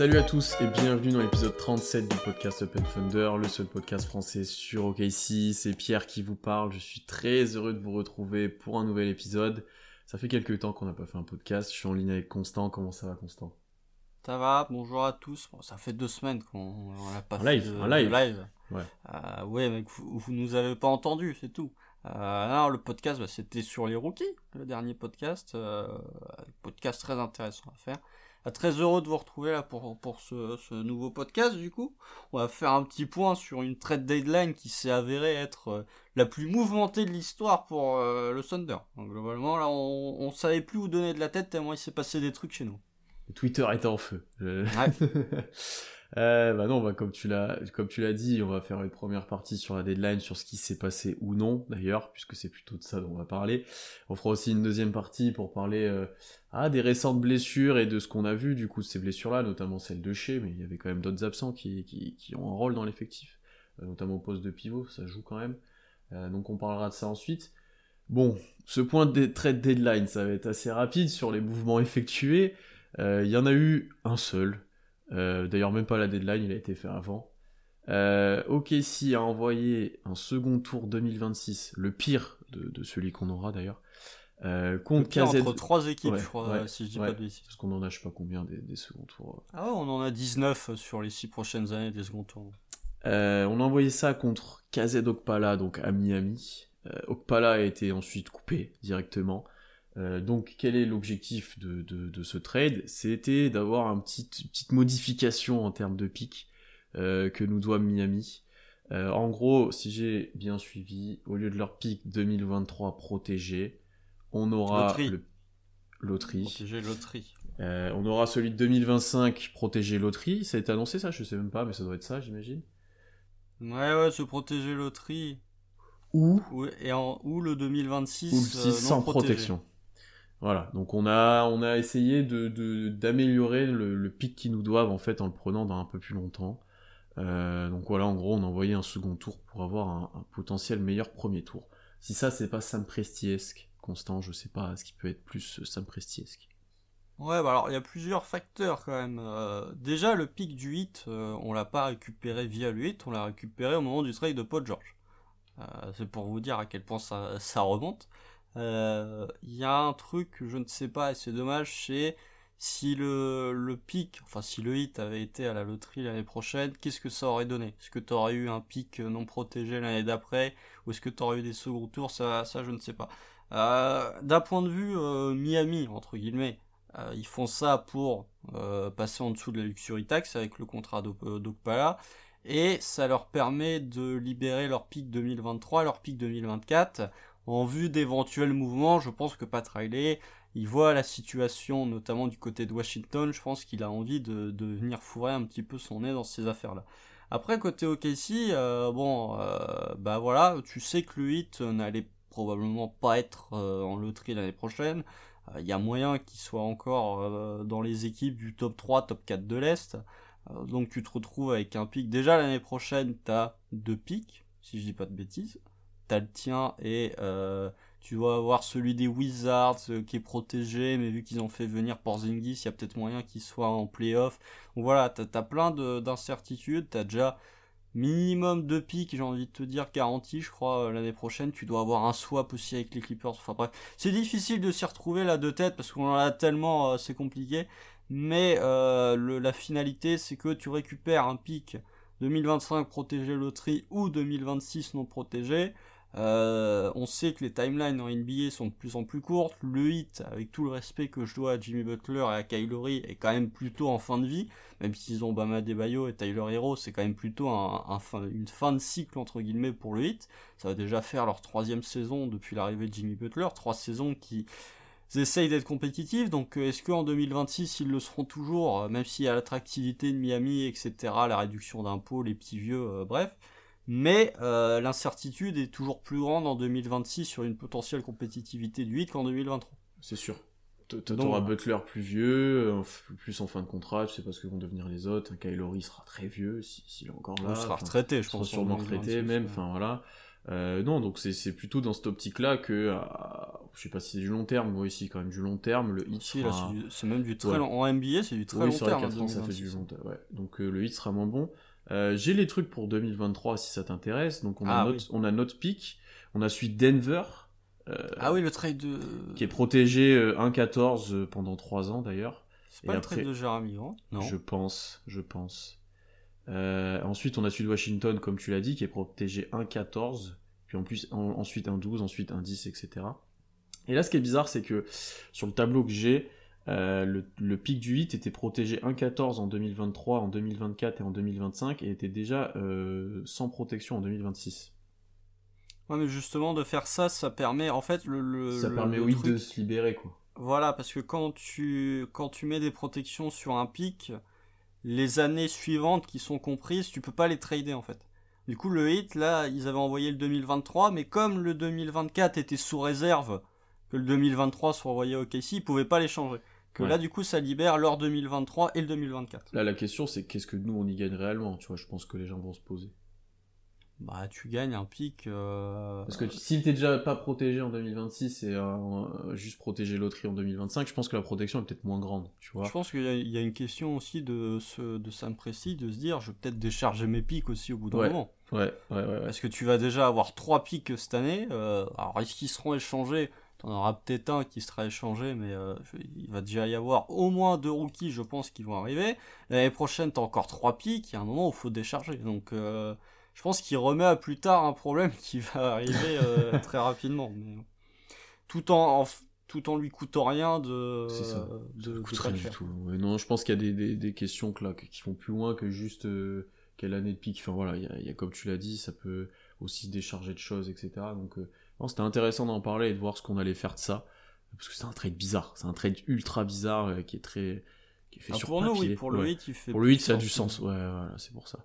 Salut à tous et bienvenue dans l'épisode 37 du podcast Open Thunder, le seul podcast français sur OKC. C'est Pierre qui vous parle. Je suis très heureux de vous retrouver pour un nouvel épisode. Ça fait quelques temps qu'on n'a pas fait un podcast. Je suis en ligne avec Constant. Comment ça va, Constant? Ça va, bonjour à tous. Bon, ça fait deux semaines qu'on n'a pas fait live, de, live. live. Ouais. Euh, ouais, mais vous, vous nous avez pas entendu, c'est tout. Euh, non, le podcast, bah, c'était sur les rookies, le dernier podcast. Euh, podcast très intéressant à faire. Euh, très heureux de vous retrouver là pour, pour ce, ce nouveau podcast du coup. On va faire un petit point sur une trade deadline qui s'est avérée être euh, la plus mouvementée de l'histoire pour euh, le Thunder. Donc, globalement là on, on savait plus où donner de la tête tellement il s'est passé des trucs chez nous. Twitter était en feu. Euh, Ouais. euh, bah non, comme tu l'as, comme tu l'as dit, on va faire une première partie sur la deadline, sur ce qui s'est passé ou non, d'ailleurs, puisque c'est plutôt de ça dont on va parler. On fera aussi une deuxième partie pour parler euh, ah, des récentes blessures et de ce qu'on a vu du coup de ces blessures-là, notamment celle de Shea, mais il y avait quand même d'autres absents qui, ont un rôle dans l'effectif, euh, notamment au poste de pivot, ça joue quand même. Euh, donc on parlera de ça ensuite. Bon, ce point de trade deadline, ça va être assez rapide sur les mouvements effectués. Il y en a eu un seul. Euh, D'ailleurs, même pas la deadline, il a été fait avant. Euh, OKC a envoyé un second tour 2026, le pire de, de celui qu'on aura d'ailleurs, euh, contre Pire KZ. entre trois équipes, Ouais, je crois, ouais, si je dis ouais. pas de bêtises. Parce qu'on en a je sais pas combien des, des seconds tours. Ah ouais, on en a 19 sur les 6 prochaines années des seconds tours. Euh, on a envoyé ça contre KZ Okpala, donc à Miami. Euh, Okpala a été ensuite coupé directement. Euh, donc quel est l'objectif de, de, de ce trade? C'était d'avoir une petite modification en termes de pic euh, que nous doit Miami. Euh, en gros, si j'ai bien suivi, au lieu de leur pic 2023 protégé, on aura Loterie. le loterie. Protéger loterie. Euh, on aura celui de 2025 protégé loterie. Ça a été annoncé ça? Je sais même pas, mais ça doit être ça, j'imagine. Ouais, ouais, se protéger loterie. Ou Ou, et en, ou le 2026. ou le euh, 6 non sans protégé. protection. Voilà, donc on a, on a essayé de, de- d'améliorer le, pic qu'ils nous doivent en fait en le prenant dans un peu plus longtemps. Euh, donc voilà, en gros, on a envoyé un second tour pour avoir un, potentiel meilleur premier tour. Si ça, c'est pas Sam Prestiesque, Constant, je sais pas ce qui peut être plus euh, Sam Prestiesque. Ouais, bah alors il y a plusieurs facteurs quand même. Euh, déjà, le pic du hit, euh, on l'a pas récupéré via le hit, on l'a récupéré au moment du trade de Paul George. C'est pour vous dire à quel point ça, ça remonte. Euh, Il y a un truc que je ne sais pas et c'est dommage, c'est si le, pic, enfin si le hit avait été à la loterie l'année prochaine, qu'est-ce que ça aurait donné? Est-ce que tu aurais eu un pic non protégé l'année d'après Ou est-ce que tu aurais eu des seconds tours? Ça, je ne sais pas. Euh, D'un point de vue euh, Miami, entre guillemets, euh, ils font ça pour euh, passer en dessous de la luxury tax avec le contrat euh, d'Okpala et ça leur permet de libérer leur pic 2023, leur pic 2024 en vue d'éventuels mouvements. Je pense que Pat Riley, il voit la situation notamment du côté de Washington. Je pense qu'il a envie de, venir fourrer un petit peu son nez dans ces affaires-là. Après côté OKC, euh, bon, euh, bah voilà, tu sais que le hit n'allait probablement pas être euh, en loterie l'année prochaine. Il y a moyen qu'il soit encore dans les équipes du top 3, top 4 de l'Est. Donc tu te retrouves avec un pic. Déjà l'année prochaine, t'as deux pics, si je dis pas de bêtises. T'as le tien et euh, tu vas avoir celui des Wizards euh, qui est protégé, mais vu qu'ils ont fait venir Porzingis, il y a peut-être moyen qu'il soit en playoff. Voilà, t'as as plein de- d'incertitudes. T'as déjà minimum deux pics, j'ai envie de te dire, garantis, je crois, euh, l'année prochaine. Tu dois avoir un swap aussi avec les Clippers. Enfin bref, c'est difficile de s'y retrouver là de tête parce qu'on en a tellement, c'est compliqué. Mais la finalité, c'est que tu récupères un pic 2025 protégé loterie ou 2026 non protégé. Euh, on sait que les timelines en NBA sont de plus en plus courtes. Le hit, avec tout le respect que je dois à Jimmy Butler et à Kyle Lowry, est quand même plutôt en fin de vie. Même s'ils ont Bama Debayo et Tyler Hero, c'est quand même plutôt une fin de cycle entre guillemets pour le hit. Ça va déjà faire leur troisième saison depuis l'arrivée de Jimmy Butler, trois saisons qui essayent d'être compétitifs. Donc euh, est-ce qu'en 2026 ils le seront toujours, euh, même s'il y a l'attractivité de Miami, etc., la réduction d'impôts, les petits vieux, bref. Mais euh, l'incertitude est toujours plus grande en 2026 sur une potentielle compétitivité du 8 qu'en 2023. C'est sûr. T'auras Butler plus vieux, plus en fin de contrat, tu sais pas ce que vont devenir les autres. Kylori sera très vieux s'il est encore là. Il sera retraité, je pense. Sera sûrement retraité même, enfin voilà. Euh, non, donc c'est plutôt dans cette optique-là que, je sais pas si c'est du long terme, moi ici quand même du long terme, le hit sera... c'est même du très long, en NBA c'est du très long terme. Hein, ça fait du long terme, ouais. Donc euh, le hit sera moins bon. Euh, j'ai les trucs pour 2023 si ça t'intéresse, donc on, a ah notre, on a notre pick, on a suite Denver. ah oui, le trade de... Qui est protégé 1-14 pendant 3 ans d'ailleurs. C'est pas le trade de Jérémy Grant Non. Je pense, je pense. Euh, ensuite, on a celui de Washington, comme tu l'as dit, qui est protégé 1,14, puis en plus, ensuite un 12, ensuite un 10, etc. Et là, ce qui est bizarre, c'est que sur le tableau que j'ai, euh, le, pic du 8 était protégé 1,14 en 2023, en 2024 et en 2025, et était déjà euh, sans protection en 2026. Ouais, mais justement, de faire ça, ça permet, en fait, le... ça permet au 8 de se libérer, quoi. Voilà, parce que quand tu, quand tu mets des protections sur un pic, les années suivantes qui sont comprises, tu peux pas les trader en fait. Du coup, le hit, là, ils avaient envoyé le 2023, mais comme le 2024 était sous réserve que le 2023 soit envoyé au KC, ils pouvaient pas les Que là, du coup, ça libère leur 2023 et le 2024. Là, la question, c'est qu'est-ce que nous, on y gagne réellement, tu vois, je pense que les gens vont se poser bah tu gagnes un pic. Euh, Parce que si t'es déjà pas protégé en 2026 et euh, juste protégé loterie en 2025, je pense que la protection est peut-être moins grande, tu vois. Je pense qu'il y, a une question aussi de ce de Sam Précis de se dire, je vais peut-être décharger mes pics aussi au bout d'un moment. Ouais, ouais, ouais, Parce que tu vas déjà avoir trois pics cette année. Euh, alors est-ce qu'ils seront échangés T'en auras peut-être un qui sera échangé, mais il va déjà y avoir au moins deux rookies, je pense, qui vont arriver. L'année prochaine, t'as encore trois pics. Il y a un moment où il faut décharger. Donc je pense qu'il remet à plus tard un problème qui va arriver euh, très rapidement. Mais... Tout en, tout en lui coûtant rien de. C'est ça. De, rien du tout. non, je pense qu'il y a des, des, questions là, qui vont plus loin que juste euh, quelle année de pic. Enfin voilà, il y, a, comme tu l'as dit, ça peut aussi décharger de choses, etc. Donc euh, c'était intéressant d'en parler et de voir ce qu'on allait faire de ça. Parce que c'est un trade bizarre. C'est un trade ultra bizarre qui est très. Qui fait ah, sur pour nous, oui, pour le 8, il fait. Pour le 8, ça a du sens. Ouais, voilà, c'est pour ça.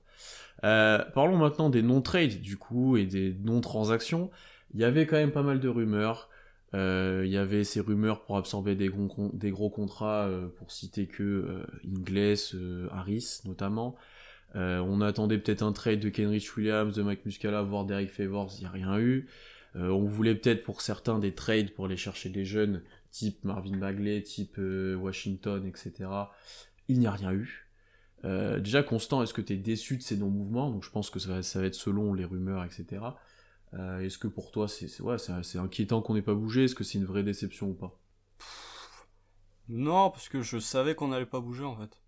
Euh, parlons maintenant des non-trades du coup et des non-transactions. Il y avait quand même pas mal de rumeurs. Euh, il y avait ces rumeurs pour absorber des gros, des gros contrats, euh, pour citer que Ingles, Harris notamment. on attendait peut-être un trade de Kenrich Williams, de Mike Muscala, voire d'Eric Favors, il n'y a rien eu. On voulait peut-être pour certains des trades pour aller chercher des jeunes, type Marvin Bagley, type Washington, etc. Il n'y a rien eu. Euh, déjà, Constant, est-ce que tu es déçu de ces non-mouvements? Donc je pense que ça va, être selon les rumeurs, etc. Euh, est-ce que pour toi, c'est ouais, inquiétant qu'on n'ait pas bougé? Est-ce que c'est une vraie déception ou pas? Non, parce que je savais qu'on n'allait pas bouger en fait.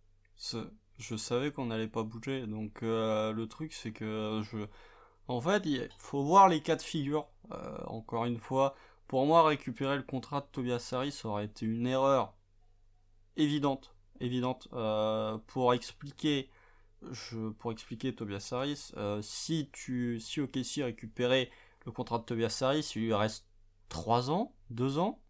Je savais qu'on n'allait pas bouger. Donc euh, le truc, c'est que je... En fait, il faut voir les cas de figure. encore une fois, pour moi, récupérer le contrat de Tobias Harris aurait été une erreur évidente évidente. Euh, pour expliquer pour expliquer Tobias Harris euh, si tu si OKC récupérait le contrat de Tobias Harris il lui reste 3 ans 2 ans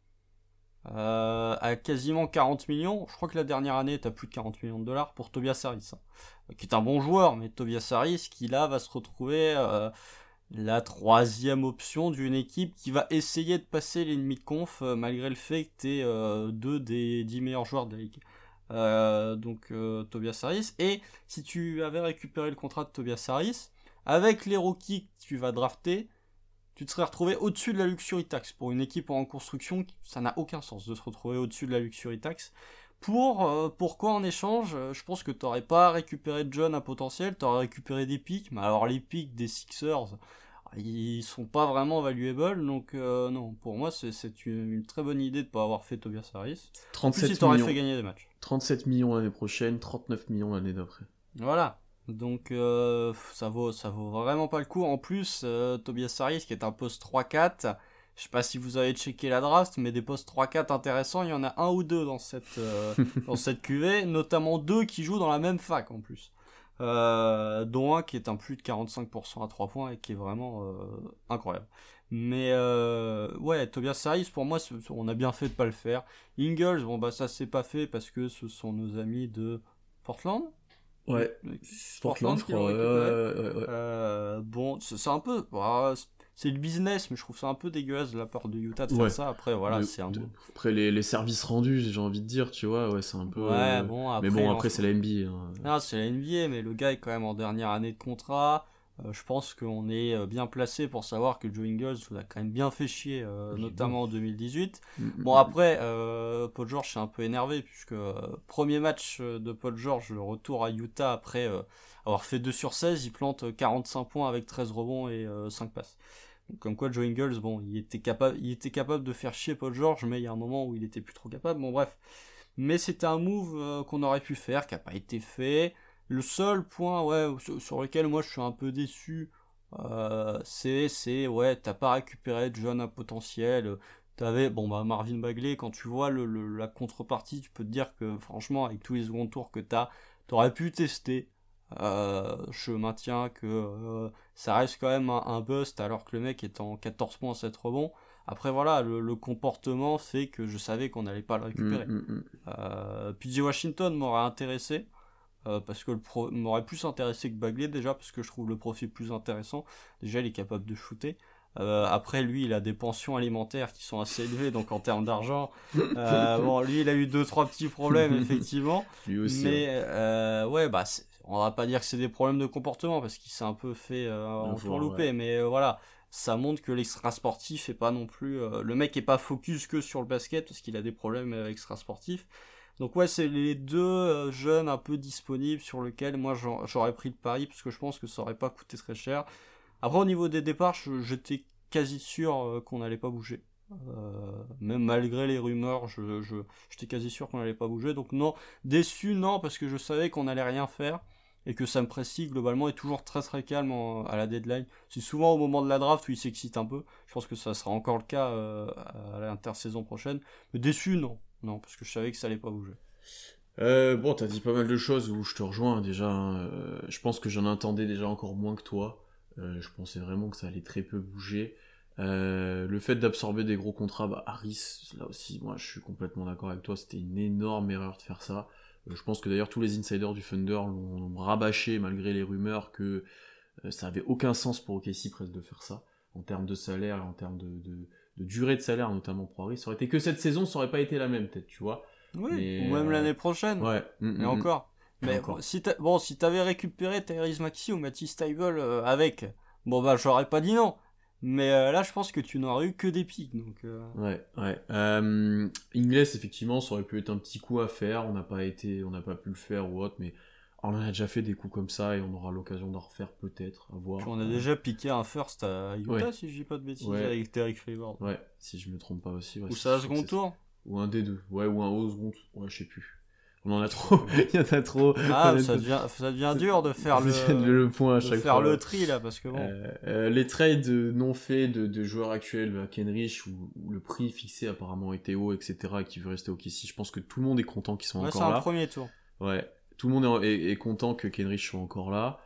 euh, à quasiment 40 millions. Je crois que la dernière année t'as plus de 40 millions de dollars pour Tobias Harris hein, qui est un bon joueur mais Tobias Harris qui là va se retrouver la troisième option d'une équipe qui va essayer de passer l'ennemi de conf malgré le fait que t'es deux des 10 meilleurs joueurs de la ligue. Euh, donc euh, Tobias Harris. Et si tu avais récupéré le contrat de Tobias Harris, avec les rookies que tu vas drafter, tu te serais retrouvé au-dessus de la luxury tax. Pour une équipe en construction, ça n'a aucun sens de se retrouver au-dessus de la luxury tax. Pour euh, pourquoi en échange Je pense que tu n'aurais pas récupéré de John à potentiel, tu aurais récupéré des pics, mais alors les pics des Sixers, ils sont pas vraiment valuables, donc non, pour moi c'est une, très bonne idée de pas avoir fait Tobias Harris. 37 si t'aurais fait gagner des matchs. 37 millions l'année prochaine, 39 millions l'année d'après. Voilà. Donc euh, ça vaut ça vaut vraiment pas le coup. En plus, euh, Tobias Harris qui est un poste 3-4, je sais pas si vous avez checké la draft, mais des postes 3-4 intéressants, il y en a un ou deux dans cette euh, dans cette QV, notamment deux qui jouent dans la même fac en plus. dont un qui est un plus de 45% à 3 points et qui est vraiment incroyable. Mais euh, ouais, Tobias Harris, pour moi, on a bien fait de pas le faire. Ingles, bon bah ça s'est pas fait parce que ce sont nos amis de Portland. Ouais, Portland, je crois. Euh, bon, c'est un peu. Bah, c'est le business, mais je trouve ça un peu dégueulasse de la part de Utah de faire ça. Après, voilà, c'est un Après, les, les, services rendus, j'ai envie de dire, tu vois, ouais, c'est un peu. Ouais, bon, après, mais bon, après, c'est la NBA. Hein. Ah, c'est la NBA, mais le gars est quand même en dernière année de contrat. Euh, je pense qu'on est euh, bien placé pour savoir que Joe Ingles vous a quand même bien fait chier, euh, notamment en 2018. Mm, mm, bon, mm. après, Paul George s'est un peu énervé, puisque premier match de Paul George, le retour à Utah après avoir fait 2 sur 16, il plante 45 points avec 13 rebonds et 5 passes. Comme quoi Joe Ingles, bon, il était, capable, de faire chier Paul George, mais il y a un moment où il était plus trop capable. Bon, bref. Mais c'était un move qu'on aurait pu faire, qui n'a pas été fait. Le seul point sur lequel moi je suis un peu déçu, euh, c'est, c'est, ouais, t'as pas récupéré de jeunes à potentiel. T'avais, bon, bah, Marvin Bagley, quand tu vois la contrepartie, tu peux te dire que, franchement, avec tous les seconds tours que t'as, t'aurais pu tester. Euh, je maintiens que euh, ça reste quand même un, bust alors que le mec est en 14 points 7 rebonds. Après voilà, le, comportement fait que je savais qu'on n'allait pas le récupérer. Mmh, mmh, mmh. PJ Washington m'aurait intéressé. Euh, parce que le pro m'aurait plus intéressé que Bagley déjà parce que je trouve le profil plus intéressant. Déjà, il est capable de shooter. Euh, après, lui, il a des pensions alimentaires qui sont assez élevées, donc en termes d'argent, euh, bon, lui, il a eu deux trois petits problèmes effectivement. lui aussi. Mais hein. ouais, bah, on va pas dire que c'est des problèmes de comportement parce qu'il s'est un peu fait entourlouper, mais voilà, ça montre que l'extra sportif est pas non plus. le mec est pas focus que sur le basket parce qu'il a des problèmes extra sportifs. Donc ouais, c'est les deux euh, jeunes un peu disponibles sur lesquels moi j'aurais pris le pari parce que je pense que ça aurait pas coûté très cher. Après au niveau des départs, j'étais quasi sûr euh, qu'on n'allait pas bouger. Euh, même malgré les rumeurs, je, j'étais quasi sûr qu'on n'allait pas bouger. Donc non, déçu non parce que je savais qu'on n'allait rien faire et que Sam Presti globalement est toujours très très calme à la deadline. C'est souvent au moment de la draft où il s'excite un peu. Je pense que ça sera encore le cas à l'intersaison prochaine. Mais déçu non. Non, parce que je savais que ça allait pas bouger. Euh, bon, t'as dit pas mal de choses où je te rejoins déjà. Hein. Euh, je pense que j'en attendais déjà encore moins que toi. Euh, je pensais vraiment que ça allait très peu bouger. le fait d'absorber des gros contrats, bah, Harris, là aussi, moi je suis complètement d'accord avec toi, c'était une énorme erreur de faire ça. Je pense que d'ailleurs tous les insiders du Thunder l'ont rabâché malgré les rumeurs que ça avait aucun sens pour OKC presque de faire ça, en termes de salaire et en termes de, de durée de salaire, notamment pour Harry. Ça aurait été que cette saison, ça aurait pas été la même, peut-être, tu vois. Oui, ou même euh, l'année prochaine. Ouais. Mm, mm, mais mm. encore. Mais encore. si bon, si t'avais récupéré Tyrese Maxi ou Matisse Stable euh, avec, bon bah j'aurais pas dit non. Mais euh, là, je pense que tu n'aurais eu que des pics. Donc, Ouais, ouais. Euh, Ingles, effectivement, ça aurait pu être un petit coup à faire. On n'a pas été, on n'a pas pu le faire ou autre, mais on a déjà fait des coups comme ça et on aura l'occasion d'en refaire peut-être, à voir. On a déjà piqué un first à Utah, si je dis pas de bêtises, avec Derek Favors. Ouais, si je me trompe pas aussi. ou ça à second tour Ou un des deux, ouais, ou un haut second Ouais, je sais plus. On en a trop, il y en a trop. Ah, ça devient, ça devient dur de faire le, le point à chaque faire le tri là, parce que bon. Euh, euh, les trades non faits de, de, joueurs actuels à Kenrich où, le prix fixé apparemment était haut, etc., et qui veut rester au KC, je pense que tout le monde est content qu'ils sont encore là. C'est un premier tour. Ouais, tout le monde est, content que Kenrich soit encore là.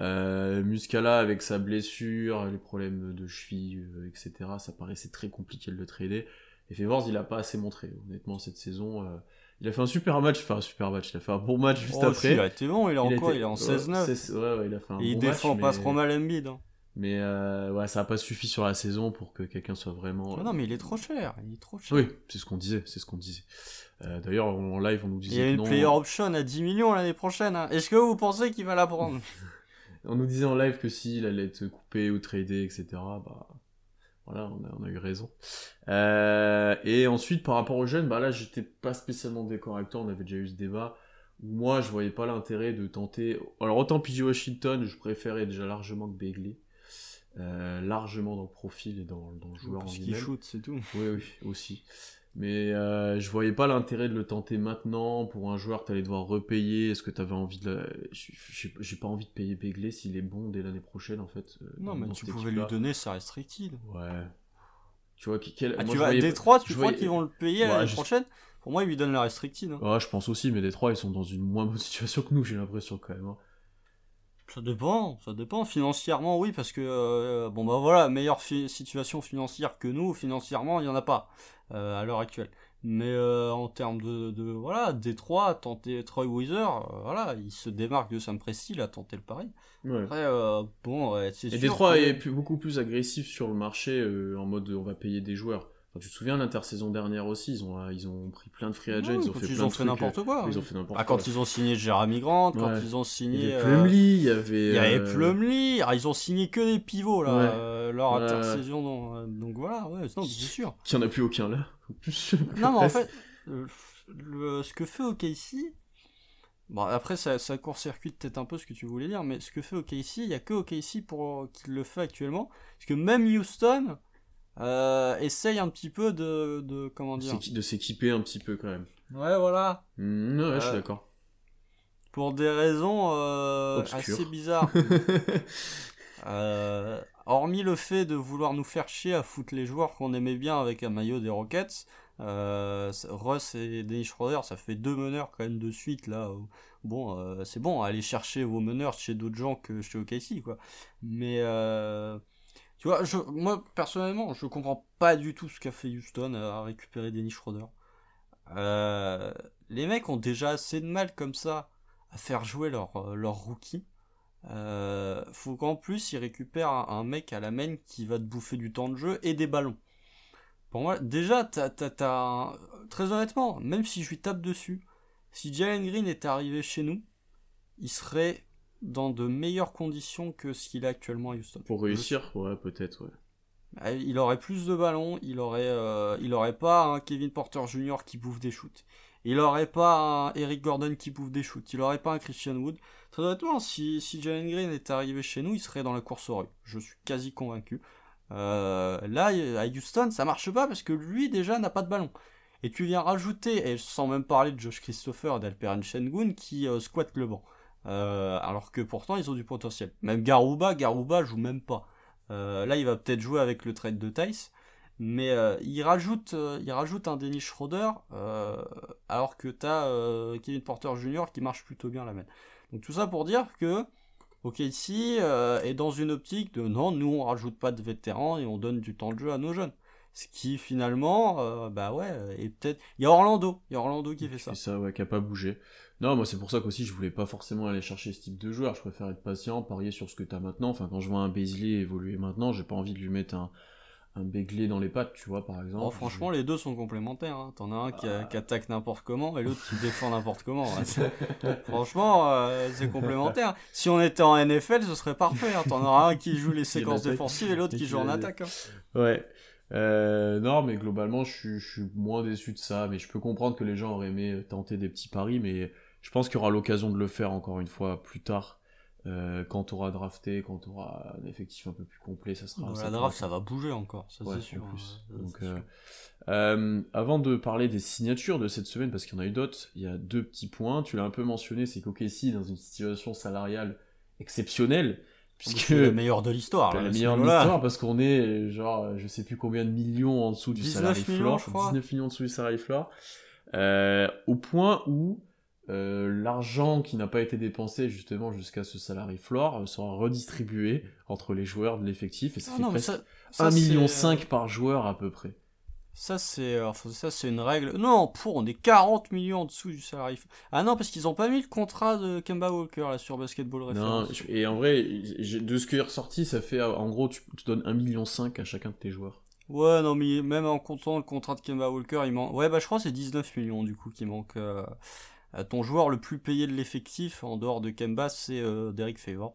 Euh, Muscala avec sa blessure, les problèmes de cheville, etc. Ça paraissait très compliqué de le trader. Et Favors, il a pas assez montré, honnêtement, cette saison. Il a fait un super match, enfin un super match, il a fait un bon match juste oh, après. il a été bon, il est encore, il est en 16-9. Ouais, ouais, il a fait un Et il défend pas trop mal Embiid. Hein. Mais euh, ouais, ça n'a pas suffi sur la saison pour que quelqu'un soit vraiment. non, mais il est trop cher, il est trop cher. Oui, c'est ce qu'on disait, c'est ce qu'on disait. Euh, d'ailleurs, en live, on nous disait. Il y a une player option à 10 millions l'année prochaine. Hein. Est-ce que vous pensez qu'il va la prendre? On nous disait en live que s'il allait être coupé ou tradé, etc. Bah voilà, on a, eu raison. Euh, et ensuite, par rapport aux jeunes, bah là, j'étais pas spécialement toi. On avait déjà eu ce débat. Moi, je voyais pas l'intérêt de tenter. Alors autant PG Washington, je préférais déjà largement que Begley. Euh, largement dans le profil et dans, dans le joueur Parce en lui shoot, c'est tout. Oui, oui, aussi. Mais euh, je voyais pas l'intérêt de le tenter maintenant pour un joueur que tu allais devoir repayer. Est-ce que tu avais envie de. La... J'ai pas envie de payer Begley s'il est bon dès l'année prochaine en fait. Euh, non, mais tu pouvais lui donner sa restricted. Ouais. Tu vois, quel... ah, tu vas, Détroit, tu crois qu'ils vont le payer l'année prochaine? Pour moi, ils lui donnent la restricted. Hein. Ouais, je pense aussi, mais Détroit, ils sont dans une moins bonne situation que nous, j'ai l'impression quand même. Hein. Ça dépend, ça dépend. Financièrement, oui, parce que, euh, bon bah voilà, meilleure situation financière que nous, financièrement, il n'y en a pas euh, à l'heure actuelle. Mais euh, en termes de, de voilà, Détroit, tenter Troy Weiser, euh, voilà, il se démarque de Sam Presti, il a tenté le pari. Ouais. Après, euh, bon, ouais, c'est Et sûr. Détroit que- est plus- beaucoup plus agressif sur le marché euh, en mode on va payer des joueurs. Enfin, tu te souviens l'intersaison dernière aussi, ils ont, ils ont pris plein de free agents, Oui, ils ont fait ils plein ont de fait trucs, quoi. euh, Ils oui. ont fait n'importe Ah, quoi. quand ils ont signé Jeremy Grant, quand ils ont Il signé. y avait euh, il y avait. Il y avait euh, Plumlee, ah, ils ont signé que des pivots là, Ouais. euh, leur Ouais, intersaison. Donc, donc voilà, ouais, non, c'est sûr. Qu'il n'y en a plus aucun là. Non, mais en fait, euh, le- ce que fait OKC, bon après ça, ça court-circuite peut-être un peu ce que tu voulais dire, mais ce que fait OKC, il y a que OKC pour qui le fait actuellement, parce que même Houston euh, essaye un petit peu de, de comment dire. De s'équiper un petit peu quand même. Ouais, voilà, Mm, ouais, je suis Euh, d'accord. pour des raisons euh, assez bizarres. Hormis le fait de vouloir nous faire chier à foutre les joueurs qu'on aimait bien avec un maillot des Rockets, Russ et Dennis Schroeder, ça fait deux meneurs quand même de suite là. Bon, c'est bon, allez chercher vos meneurs chez d'autres gens que chez OKC quoi. Mais tu vois, je, moi personnellement, je comprends pas du tout ce qu'a fait Houston à récupérer Dennis Schroeder. Euh, les mecs ont déjà assez de mal comme ça à faire jouer leur, euh, rookie. Euh, faut qu'en plus ils récupèrent un, mec à la main qui va te bouffer du temps de jeu et des ballons. Pour moi, déjà, t'as, très honnêtement, même si je lui tape dessus, si Jalen Green était arrivé chez nous, il serait dans de meilleures conditions que ce qu'il est actuellement à Houston. Pour réussir, ouais, peut-être, ouais. Euh, Il aurait plus de ballons, il aurait, euh, il aurait pas un Kevin Porter Jr. qui bouffe des shoots. Il aurait pas un Eric Gordon qui bouffe des shoots. Il aurait pas un Christian Wood. Très honnêtement, si, si Jalen Green était arrivé chez nous, il serait dans la course au rue. Je suis quasi convaincu. Euh, là, à Houston, ça marche pas parce que lui, déjà, n'a pas de ballon. Et tu viens rajouter, et sans même parler de Josh Christopher et d'Alperen Sengun qui euh, squattent le banc. Euh, alors que pourtant, ils ont du potentiel. Même Garouba, Garouba joue même pas. Euh, là, il va peut-être jouer avec le trade de Tice. Mais euh, il, rajoute, il rajoute un Dennis Schroeder, alors que t'as euh, Kevin Porter Jr. qui marche plutôt bien la main. Donc tout ça pour dire que OKC euh, est dans une optique de non, nous on rajoute pas de vétérans et on donne du temps de jeu à nos jeunes. Ce qui finalement, bah ouais, et peut-être. Il y a Orlando, il y a Orlando qui fait ça. C'est ça, ouais, qui a pas bougé. Non, moi c'est pour ça qu'aussi je voulais pas forcément aller chercher ce type de joueur. Je préfère être patient, parier sur ce que t'as maintenant. Enfin, quand je vois un Baisley évoluer maintenant, j'ai pas envie de lui mettre un, un Begley dans les pattes, tu vois, par exemple. Oh, franchement, les deux sont complémentaires. Hein. T'en as un qui, a- qui attaque n'importe comment et l'autre qui défend n'importe comment. hein. Franchement, euh, c'est complémentaire. Si on était en NFL, ce serait parfait. hein. T'en auras un qui joue les séquences défensives et l'autre qui joue en attaque. Ouais. Euh, non, mais globalement, je suis, je suis moins déçu de ça. Mais je peux comprendre que les gens auraient aimé tenter des petits paris, mais je pense qu'il y aura l'occasion de le faire encore une fois plus tard. Euh, quand tu auras drafté, quand tu auras un effectif un peu plus complet, ça sera. Dans ça la draft, ça va bouger encore, ça Ouais, c'est sûr. en plus. hein. Donc, euh, sûr. euh, avant de parler des signatures de cette semaine, parce qu'il y en a eu d'autres, il y a deux petits points. Tu l'as un peu mentionné, c'est qu'OKC est dans une situation salariale exceptionnelle, puisque C'est le meilleur de l'histoire. la meilleure de l'histoire, parce qu'on est genre, je sais plus combien de millions en dessous du 19 salary millions, floor, je crois. 19 millions en dessous du salary floor, euh, au point où euh, l'argent qui n'a pas été dépensé justement jusqu'à ce salary floor euh, sera redistribué entre les joueurs de l'effectif, et ça Ah fait non, presque ça, ça, 1,5 million c'est- par joueur à peu près. Ça c'est, euh, enfin, ça c'est une règle. Non, pour on est 40 millions en dessous du salarié. Ah non, parce qu'ils ont pas mis le contrat de Kemba Walker là sur Basketball Reference. et en vrai, de ce qui est ressorti, ça fait, euh, en gros, tu, tu donnes 1,5 million à chacun de tes joueurs. Ouais, non, mais même en comptant le contrat de Kemba Walker, il manque. Ouais, bah je crois que c'est 19 millions du coup qui manque. euh, ton joueur le plus payé de l'effectif en dehors de Kemba, c'est euh, Derek Favors.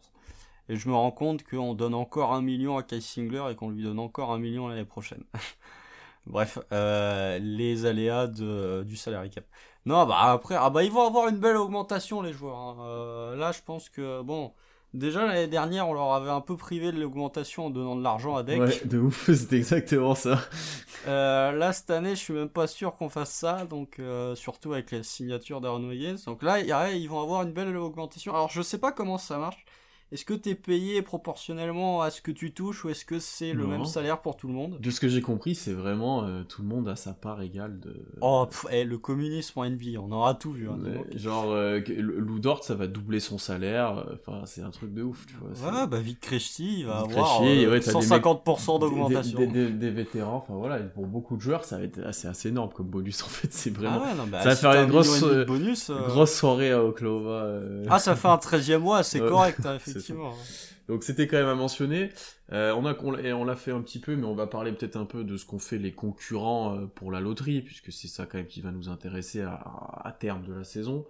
Et je me rends compte qu'on donne encore un million à Kai Singler et qu'on lui donne encore un million l'année prochaine. Bref, euh, les aléas du salary cap. Non, bah après, ah bah ils vont avoir une belle augmentation les joueurs. hein. Euh, là, je pense que bon, déjà l'année dernière, on leur avait un peu privé de l'augmentation en donnant de l'argent à Deck. Ouais, de ouf, c'est exactement ça. Euh, là, cette année, je suis même pas sûr qu'on fasse ça, donc euh, surtout avec la signature d'Aaron. Donc là, ils vont avoir une belle augmentation. Alors, je sais pas comment ça marche. Est-ce que t'es payé proportionnellement à ce que tu touches ou est-ce que c'est le Non. même salaire pour tout le monde? De ce que j'ai compris, c'est vraiment euh, tout le monde a sa part égale de. Oh, pff, eh, le communisme en NBA, on aura tout vu. Hein, genre, euh, Lou Dort, ça va doubler son salaire. euh, Enfin, c'est un truc de ouf, tu vois. Ouais, bah vite Krejci, il va Vite avoir Krejci, euh, ouais, t'as des mecs- 150% Des- d'augmentation. Des, des- des vétérans, enfin voilà, pour beaucoup de joueurs, ça va être assez, assez énorme comme bonus en fait. C'est vraiment Ah ouais, non, bah, Ça va si faire une un grosse, euh, bonus. euh, grosse soirée à Oklahoma. euh. Ah, ça fait un 13e mois, c'est correct, hein, c'est effectivement. Donc c'était quand même à mentionner. Euh, on a on, l'a- et on l'a fait un petit peu, mais on va parler peut-être un peu de ce qu'ont fait les concurrents euh, pour la loterie, puisque c'est ça quand même qui va nous intéresser à, à terme de la saison.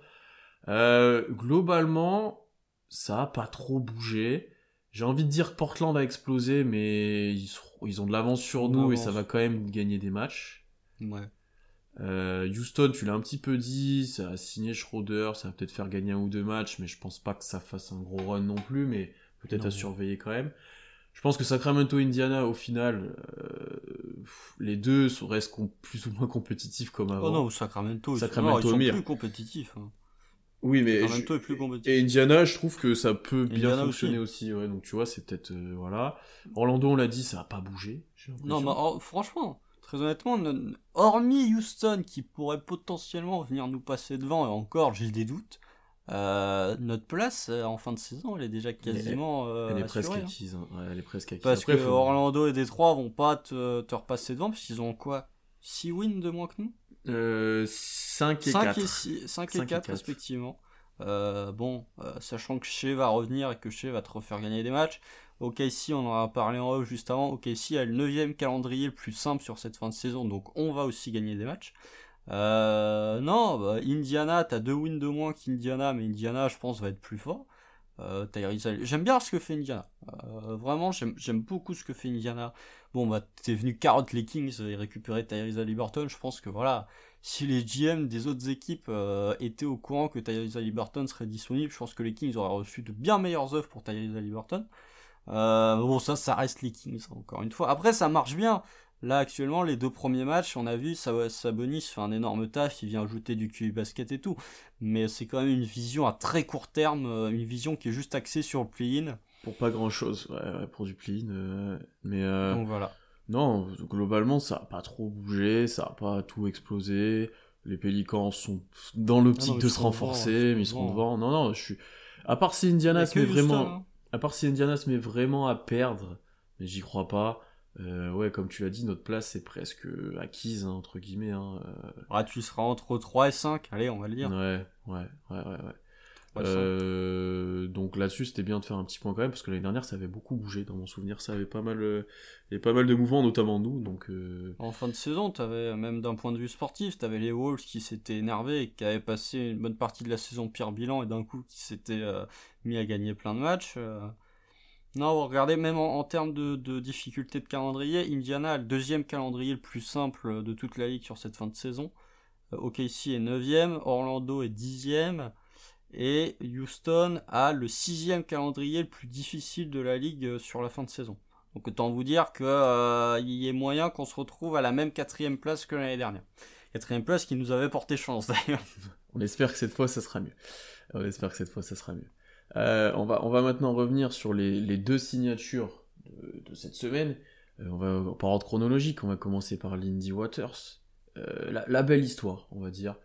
Euh, globalement, ça a pas trop bougé. J'ai envie de dire que Portland a explosé, mais ils, ils ont de l'avance sur nous et ça va quand même gagner des matchs. Ouais. Euh, Houston, tu l'as un petit peu dit, ça a signé Schroeder, ça va peut-être faire gagner un ou deux matchs, mais je pense pas que ça fasse un gros run non plus, mais peut-être à surveiller quand même. Je pense que Sacramento Indiana, au final, euh, les deux sont- restent plus ou moins compétitifs comme avant. Oh non, Sacramento, ils sont- Sacramento non, ils sont plus compétitifs. hein. oui, mais Sacramento je- est plus compétitif. et Indiana, je trouve que ça peut bien Indiana fonctionner aussi. ouais, donc tu vois, c'est peut-être euh, voilà. Orlando, on l'a dit, ça a pas bougé. Non, mais oh, franchement, très honnêtement, hormis Houston qui pourrait potentiellement venir nous passer devant, et encore j'ai des doutes, euh, notre place euh, en fin de saison, elle est déjà quasiment euh, elle est assurée, presque hein. acquise. hein. Ouais, elle est presque acquise. Parce Après, que faut- Orlando et Détroit vont pas te, te repasser devant, parce qu'ils ont quoi 6 wins de moins que nous? Euh, 5 et 5 4. et, 6, 5 Cinq et et 4 quatre. respectivement. Euh, bon, euh, sachant que Shea va revenir et que Shea va te refaire gagner des matchs. OKC, on en a parlé en off juste avant. OKC a le 9 calendrier le plus simple sur cette fin de saison, donc on va aussi gagner des matchs. Euh, non, bah, Indiana, t'as deux wins de moins qu'Indiana, mais Indiana, je pense, va être plus fort. Euh, J'aime bien ce que fait Indiana. Euh, vraiment, j'aime beaucoup ce que fait Indiana. Bon, bah, t'es venu carotte les Kings et récupérer Tyrese Haliburton. Je pense que voilà, si les GM des autres équipes étaient au courant que Tyrese Haliburton serait disponible, je pense que les Kings auraient reçu de bien meilleures offres pour Tyrese Haliburton. Euh, bon, ça, ça reste les Kings, encore une fois. Après, ça marche bien. Là, actuellement, les deux premiers matchs, on a vu, Sa- Sabonis fait un énorme taf, il vient ajouter du QI basket et tout. Mais c'est quand même une vision à très court terme, euh, une vision qui est juste axée sur le play-in. Pour pas grand chose, ouais, ouais, pour du play mais euh, Donc voilà. non, globalement, ça a pas trop bougé, ça a pas tout explosé. Les Pélicans sont dans Ah l'optique mais de se renforcer, devant, mais ils seront devant. Non, non, je suis. À part si Indiana se met Houston, vraiment, hein. À part si Indiana se met vraiment à perdre, mais j'y crois pas. Euh, ouais, comme tu l'as dit, notre place est presque acquise hein, entre guillemets. Hein. euh, Ah, tu seras entre 3 et 5, allez, on va le dire. Ouais, ouais, ouais, ouais. ouais. 3 et 5. Euh, donc là-dessus, c'était bien de faire un petit point quand même, parce que l'année dernière, ça avait beaucoup bougé dans mon souvenir. Ça avait pas mal, euh, il y avait pas mal de mouvements, notamment nous. Donc, euh, En fin de saison, t'avais, même d'un point de vue sportif, t'avais les Wolves qui s'étaient énervés et qui avaient passé une bonne partie de la saison pire bilan et d'un coup qui s'étaient euh, mis à gagner plein de matchs. Non, vous regardez, même en, en termes de, de difficulté de calendrier, Indiana a le deuxième calendrier le plus simple de toute la ligue sur cette fin de saison. OKC est 9ème, Orlando est 10ème, et Houston a le sixième calendrier le plus difficile de la ligue euh, sur la fin de saison. Donc autant vous dire que euh, ait moyen qu'on se retrouve à la même quatrième place que l'année dernière. Quatrième place qui nous avait porté chance d'ailleurs. on espère que cette fois, ça sera mieux. On espère que cette fois, ça sera mieux. Euh, on, va, on va maintenant revenir sur les, deux signatures de, cette semaine. On va par ordre chronologique. On va commencer par Lindy Waters. La, la belle histoire, on va dire,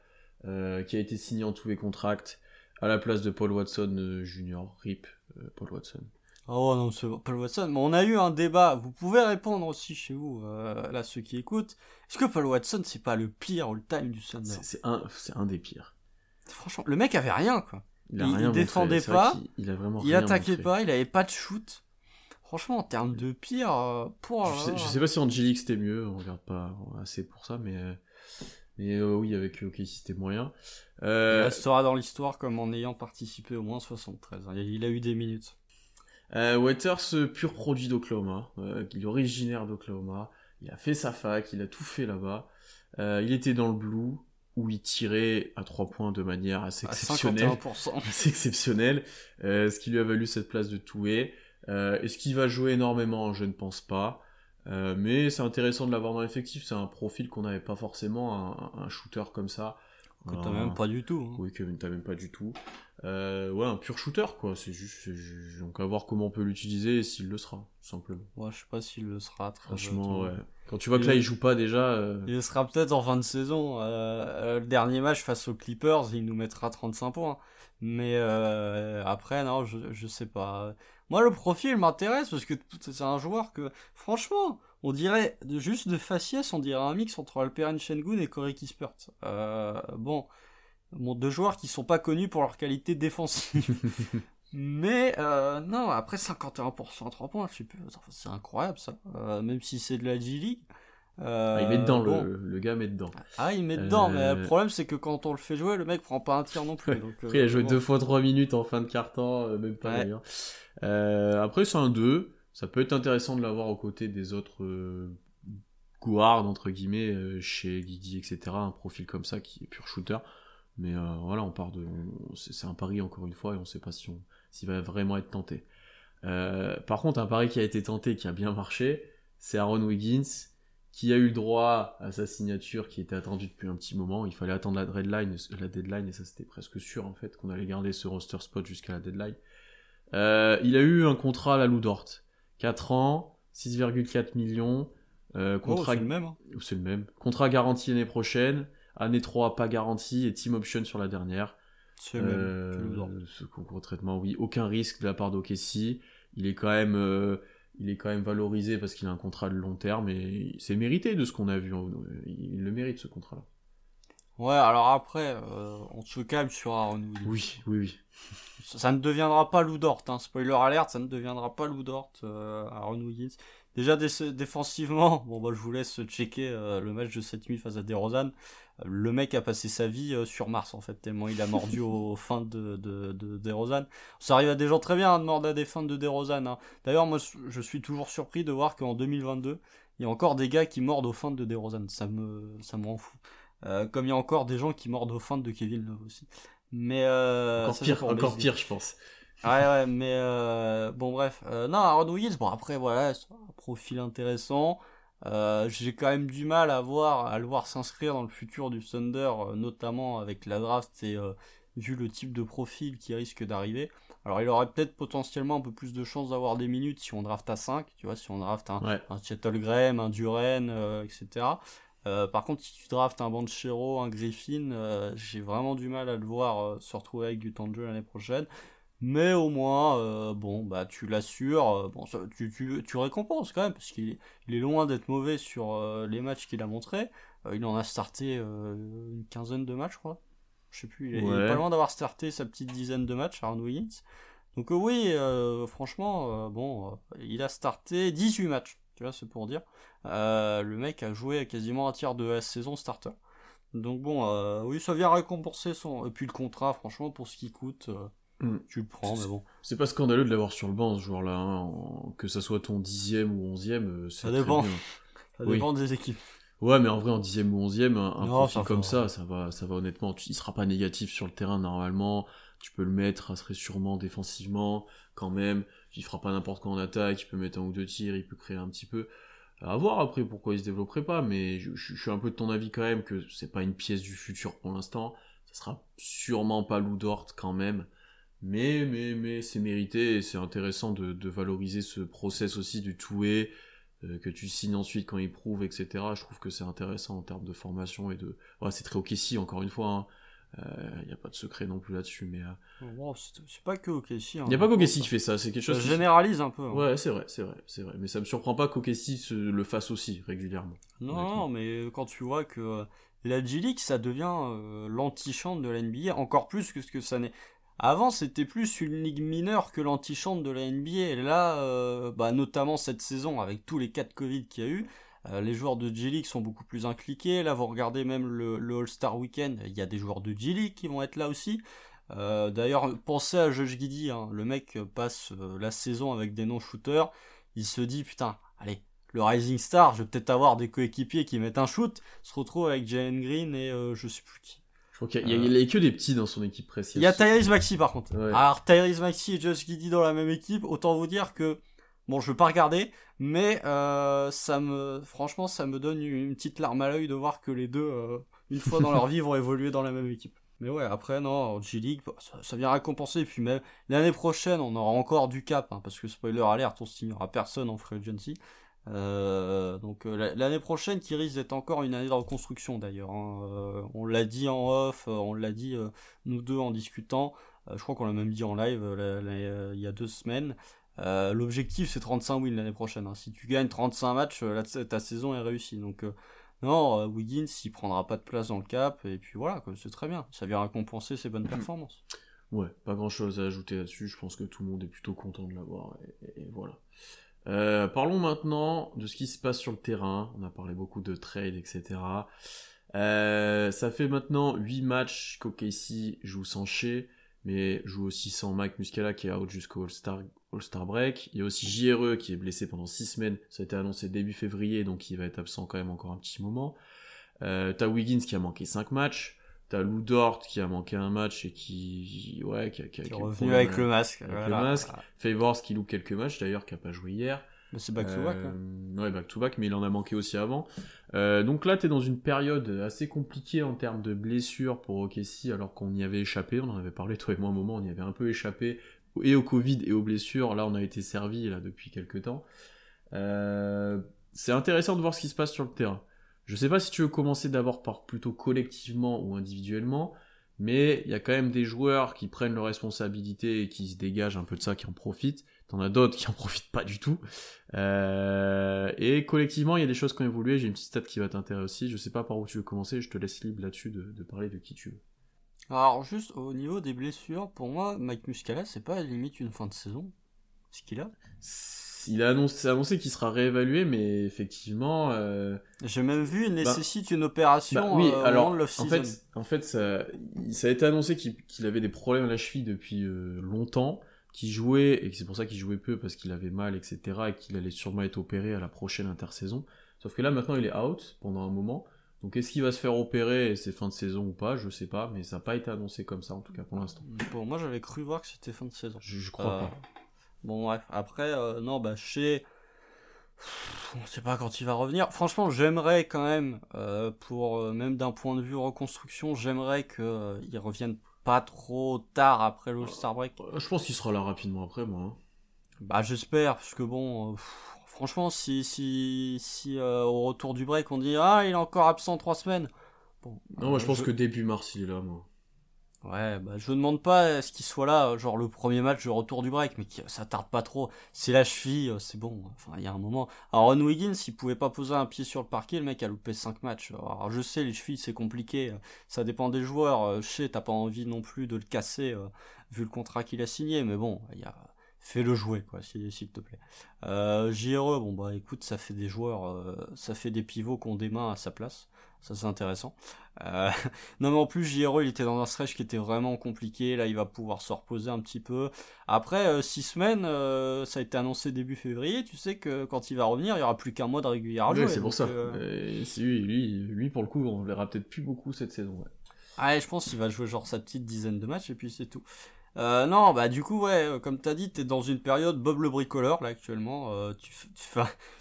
qui a été signée en tous les contracts à la place de Paul Watson euh, Jr. RIP euh, Paul Watson. Oh non, c'est Paul Watson. Mais on a eu un débat. Vous pouvez répondre aussi chez vous, euh, là ceux qui écoutent. Est-ce que Paul Watson c'est pas le pire all-time du Thunder C'est c'est un, c'est un des pires. Franchement, le mec avait rien quoi. Il, Il- il défendait pas, qu'il- Il, a vraiment Il rien attaquait montré. pas, il avait pas de shoot. Franchement, en termes de pire, euh, pour. Je sais, je sais pas si Angelique c'était mieux, on regarde pas assez pour ça, mais, mais euh, oui, avec OK c'était moyen. Il Euh, restera dans l'histoire comme en ayant participé au moins 73. hein. Il a eu des minutes. euh, Waters, euh, pur produit d'Oklahoma, euh, il est originaire d'Oklahoma, il a fait sa fac, il a tout fait là-bas. Euh, il était dans le blue, où il tirait à trois points de manière assez À exceptionnelle. 51%. assez exceptionnel, euh, ce qui lui a valu cette place de toué. Euh, Est-ce qu'il va jouer énormément? Je ne pense pas. Euh, mais c'est intéressant de l'avoir dans l'effectif. C'est un profil qu'on n'avait pas forcément, un, un shooter comme ça. Que t'as même pas du tout. hein. Oui, que t'as même pas du tout. Euh, ouais, un pur shooter, quoi. C'est juste, donc à voir comment on peut l'utiliser et s'il le sera, tout simplement. Moi, je sais pas s'il le sera. très Franchement, ouais. Quand tu vois que là, il joue pas déjà. euh, Il le sera peut-être en fin de saison. Euh, le dernier match face aux Clippers, il nous mettra 35 points. Mais après, non, je, je sais pas. Moi, le profil m'intéresse parce que c'est un joueur que, franchement, on dirait, de, juste de faciès, on dirait un mix entre Alperen Şengün et Corey Kispert. Euh, bon, bon, deux joueurs qui sont pas connus pour leur qualité défensive. Mais euh, non, après 51% à 3 points, je sais plus, c'est incroyable ça. Euh, même si c'est de la G-League. Euh, ah, il met dedans, bon. le, le gars met dedans. Ah, il met dedans, mais Euh, le problème c'est que quand on le fait jouer, le mec prend pas un tir non plus. donc, Après, il a euh, joué deux fois trois minutes en fin de euh, même pas Ouais. d'ailleurs. Euh, après, c'est un 2. Ça peut être intéressant de l'avoir aux côtés des autres euh, guards, entre guillemets, euh, chez Guigui, etc. Un profil comme ça qui est pur shooter. Mais euh, voilà, on part de. c'est un pari encore une fois et on sait pas si s'il va vraiment être tenté. Euh, par contre, un pari qui a été tenté, qui a bien marché, c'est Aaron Wiggins, qui a eu le droit à sa signature qui était attendue depuis un petit moment. Il fallait attendre la deadline, la deadline et ça c'était presque sûr en fait qu'on allait garder ce roster spot jusqu'à la deadline. Euh, il a eu un contrat à la Lou Dort. 4 ans, 6,4 millions. Euh, Oh, contrat c'est le même. hein. c'est le même. Contrat garanti l'année prochaine. Année 3 pas garanti et team option sur la dernière. C'est le même. Euh, le ce concours de traitement, oui. Aucun risque de la part d'Okessi. Il est quand même, il est quand même valorisé parce qu'il a un contrat de long terme et c'est mérité de ce qu'on a vu. Il le mérite ce contrat-là. Ouais, alors après, euh, on se calme sur Aaron Wiggins. Oui, oui, oui. Ça, ça ne deviendra pas Lou Dort, hein. spoiler alert, ça ne deviendra pas Lou Dort, euh, Aaron Wiggins. Déjà dé- défensivement, bon bah je vous laisse checker euh, le match de cette nuit face à DeRozan. Le mec a passé sa vie euh, sur Mars en fait, tellement il a mordu aux fins de, de, de DeRozan. Ça arrive à des gens très bien hein, de mordre à des fins de DeRozan. Hein. D'ailleurs moi je suis toujours surpris de voir qu'en 2022, il y a encore des gars qui mordent aux fins de DeRozan. Ça me, ça me rend fou. Euh, comme il y a encore des gens qui mordent aux fins de Kevin Love aussi. Mais euh, encore pire, encore pire, je pense. Ouais, ouais, mais euh, bon, bref. Euh, non, Aaron Wiggins, bon, après, voilà, c'est un profil intéressant. Euh, J'ai quand même du mal à, voir, à le voir s'inscrire dans le futur du Thunder, euh, notamment avec la draft et euh, vu le type de profil qui risque d'arriver. Alors, il aurait peut-être potentiellement un peu plus de chances d'avoir des minutes si on draft à 5, tu vois, si on draft un, Ouais. un Chettle Graham, un Duren, etc. Par contre, si tu draftes un Banchero, un Griffin, j'ai vraiment du mal à le voir se retrouver avec du temps de jeu l'année prochaine. Mais au moins, euh, bon, bah tu l'assures, euh, bon, ça- tu, tu, tu récompenses quand même, parce qu'il est, il est loin d'être mauvais sur euh, les matchs qu'il a montrés. Euh, il en a starté euh, une quinzaine de matchs, je crois. Je sais plus, il est, il est Ouais. pas loin d'avoir starté sa petite dizaine de matchs, Aaron Wiggins. Donc euh, oui, euh, franchement, bon, il a starté 18 matchs, tu vois, c'est pour dire. Euh, le mec a joué quasiment un tiers de la saison starter. Donc bon, euh, oui, ça vient récompenser son... Et puis le contrat, franchement, pour ce qu'il coûte, Mm. tu le prends, mais bon. C'est pas scandaleux de l'avoir sur le banc, ce joueur-là. hein, en- Que ça soit ton dixième ou onzième, euh, c'est Ça dépend. bien. Ça Oui. dépend des équipes. Ouais, mais en vrai, en dixième ou onzième, un, Non, profil ça comme ça, ça va, ça va honnêtement. Tu- il sera pas négatif sur le terrain normalement. Tu peux le mettre assez sûrement défensivement, quand même. Il fera pas n'importe quoi en attaque. Il peut mettre un ou deux tirs. Il peut créer un petit peu. À voir après pourquoi il se développerait pas, mais je, je- je suis un peu de ton avis quand même que c'est pas une pièce du futur pour l'instant. Ça sera sûrement pas Lou Dort quand même. Mais, mais, mais c'est mérité et c'est intéressant de, de valoriser ce process aussi du two-way, euh, que tu signes ensuite quand il prouve, etc. Je trouve que c'est intéressant en termes de formation et de. Ouais, c'est très ok si, encore une fois. Il n'y a pas de secret non plus là-dessus, mais. Il Bon, c'est pas que OKC. Hein, n'y a pas ça- qui fait ça, c'est quelque chose Ça qui. généralise un peu. hein. Ouais, c'est vrai, c'est vrai, c'est vrai. Mais ça me surprend pas se le fasse aussi régulièrement. Non, non, mais quand tu vois que euh, la G-League, ça devient euh, l'antichambre de la NBA, encore plus que ce que ça n'est. Avant, c'était plus une ligue mineure que l'antichambre de la NBA. Et là, euh, bah, notamment cette saison, avec tous les cas de Covid qu'il y a eu, euh, les joueurs de G-League sont beaucoup plus impliqués. Là, vous regardez même le, All-Star Weekend, il y a des joueurs de G-League qui vont être là aussi. Euh, D'ailleurs, pensez à Josh Giddy, hein. le mec passe euh, la saison avec des non-shooters. Il se dit, putain, allez, le Rising Star, je vais peut-être avoir des coéquipiers qui mettent un shoot, se retrouve avec Jalen Green et je sais plus qui. Je crois qu'il y, a- il y a que des petits dans son équipe presque. Il y a Tyrese Maxi par contre. Ouais. Alors Tyrese Maxi et Josh Giddy dans la même équipe, autant vous dire que bon, je vais pas regarder, mais euh, ça me, franchement, ça me donne une petite larme à l'œil de voir que les deux, euh, une fois dans leur vie, vont évoluer dans la même équipe. Mais ouais, après, non, G-League, bah, ça, vient récompenser. Et puis même l'année prochaine, on aura encore du cap, hein, parce que spoiler alert, on signera personne en free agency. Euh, donc euh, l'année prochaine qui risque d'être encore une année de reconstruction d'ailleurs. Hein. Euh, on l'a dit en off, on l'a dit nous deux en discutant. je crois qu'on l'a même dit en live il y a deux semaines. L'objectif c'est 35 wins l'année prochaine. Hein. Si tu gagnes 35 matchs, ta saison est réussie. Donc non, Wiggins il prendra pas de place dans le cap et puis voilà, c'est très bien. Ça vient récompenser ses bonnes performances. Ouais, pas grand chose à ajouter là-dessus. Je pense que tout le monde est plutôt content de l'avoir et voilà. Euh, parlons maintenant de ce qui se passe sur le terrain. On a parlé beaucoup de trade, etc. Euh, ça fait maintenant 8 matchs qu'OKC joue sans Shea, mais joue aussi sans Mike Muscala qui est out jusqu'au All-Star All Break. Il y a aussi JRE qui est blessé pendant 6 semaines. Ça a été annoncé début février, donc il va être absent quand même encore un petit moment. Euh, T'as Wiggins qui a manqué 5 matchs. T'as Lou Dort qui a manqué un match et qui, ouais, qui, a, qui, est revenu avec le masque. Avec le masque. Favors qui loupe quelques matchs d'ailleurs, qui a pas joué hier. C'est back to back. Hein. Euh, ouais, back to back, mais il en a manqué aussi avant. Euh, donc là, t'es dans une période assez compliquée en termes de blessures pour OKC, alors qu'on y avait échappé. On en avait parlé toi et moi un moment, on y avait un peu échappé et au Covid et aux blessures. Là, on a été servi là depuis quelques temps. Euh, c'est intéressant de voir ce qui se passe sur le terrain. Je sais pas si tu veux commencer d'abord par plutôt collectivement ou individuellement, mais il y a quand même des joueurs qui prennent leurs responsabilités et qui se dégagent un peu de ça, qui en profitent. T'en as d'autres qui en profitent pas du tout. Euh, et collectivement, il y a des choses qui ont évolué. J'ai une petite stat qui va t'intéresser aussi. Je sais pas par où tu veux commencer. Je te laisse libre là-dessus de, parler de qui tu veux. Alors juste au niveau des blessures, pour moi, Mike Muscala, c'est pas limite une fin de saison. Ce qu'il a il a annoncé, annoncé qu'il sera réévalué, mais effectivement. Euh, J'ai même vu, il bah, nécessite une opération. Bah oui, euh, alors en fait, en fait, ça, ça a été annoncé qu'il avait des problèmes à la cheville depuis euh, longtemps, qu'il jouait et que c'est pour ça qu'il jouait peu parce qu'il avait mal, etc. et qu'il allait sûrement être opéré à la prochaine intersaison. Sauf que là, maintenant, il est out pendant un moment. Donc est-ce qu'il va se faire opérer et c'est fin de saison ou pas Je sais pas, mais ça n'a pas été annoncé comme ça en tout cas pour l'instant. Bon, moi j'avais cru voir que c'était fin de saison. Je, je crois pas. Bon, bref. Après, euh, non, bah, chez. On sait pas quand il va revenir. Franchement, j'aimerais quand même, euh, pour euh, même d'un point de vue reconstruction, j'aimerais qu'il revienne pas trop tard après le Star Break. Je pense qu'il sera là rapidement après, moi. Hein. Bah, j'espère, parce que bon, franchement, si, si, si au retour du break on dit ah, il est encore absent trois semaines. Bon, non, moi je pense que début mars il est là, moi. Ouais, bah je demande pas ce qu'il soit là, genre le premier match de retour du break, mais ça tarde pas trop. C'est la cheville, euh, c'est bon. Enfin, il y a un moment. Alors Ron Wiggins, il pouvait pas poser un pied sur le parquet, le mec a loupé 5 matchs. Alors je sais, les chevilles c'est compliqué, euh, ça dépend des joueurs. Euh, je sais, t'as pas envie non plus de le casser vu le contrat qu'il a signé, mais bon, il a fais-le jouer quoi s'il te plaît euh, JRE bon bah écoute ça fait des joueurs ça fait des pivots qui ont des mains à sa place ça c'est intéressant. Euh, non mais en plus JRE il était dans un stretch qui était vraiment compliqué, là il va pouvoir se reposer un petit peu. Après 6 euh, semaines, euh, ça a été annoncé début février, tu sais que quand il va revenir il y aura plus qu'un mois de régulier à jouer. c'est pour ça. lui, lui, lui, pour le coup on verra peut-être plus beaucoup cette saison. Ouais. Ah, je pense qu'il va jouer genre sa petite dizaine de matchs et puis c'est tout. non, bah du coup, ouais, comme t'as dit, t'es dans une période Bob le bricoleur là actuellement. tu, fais, tu,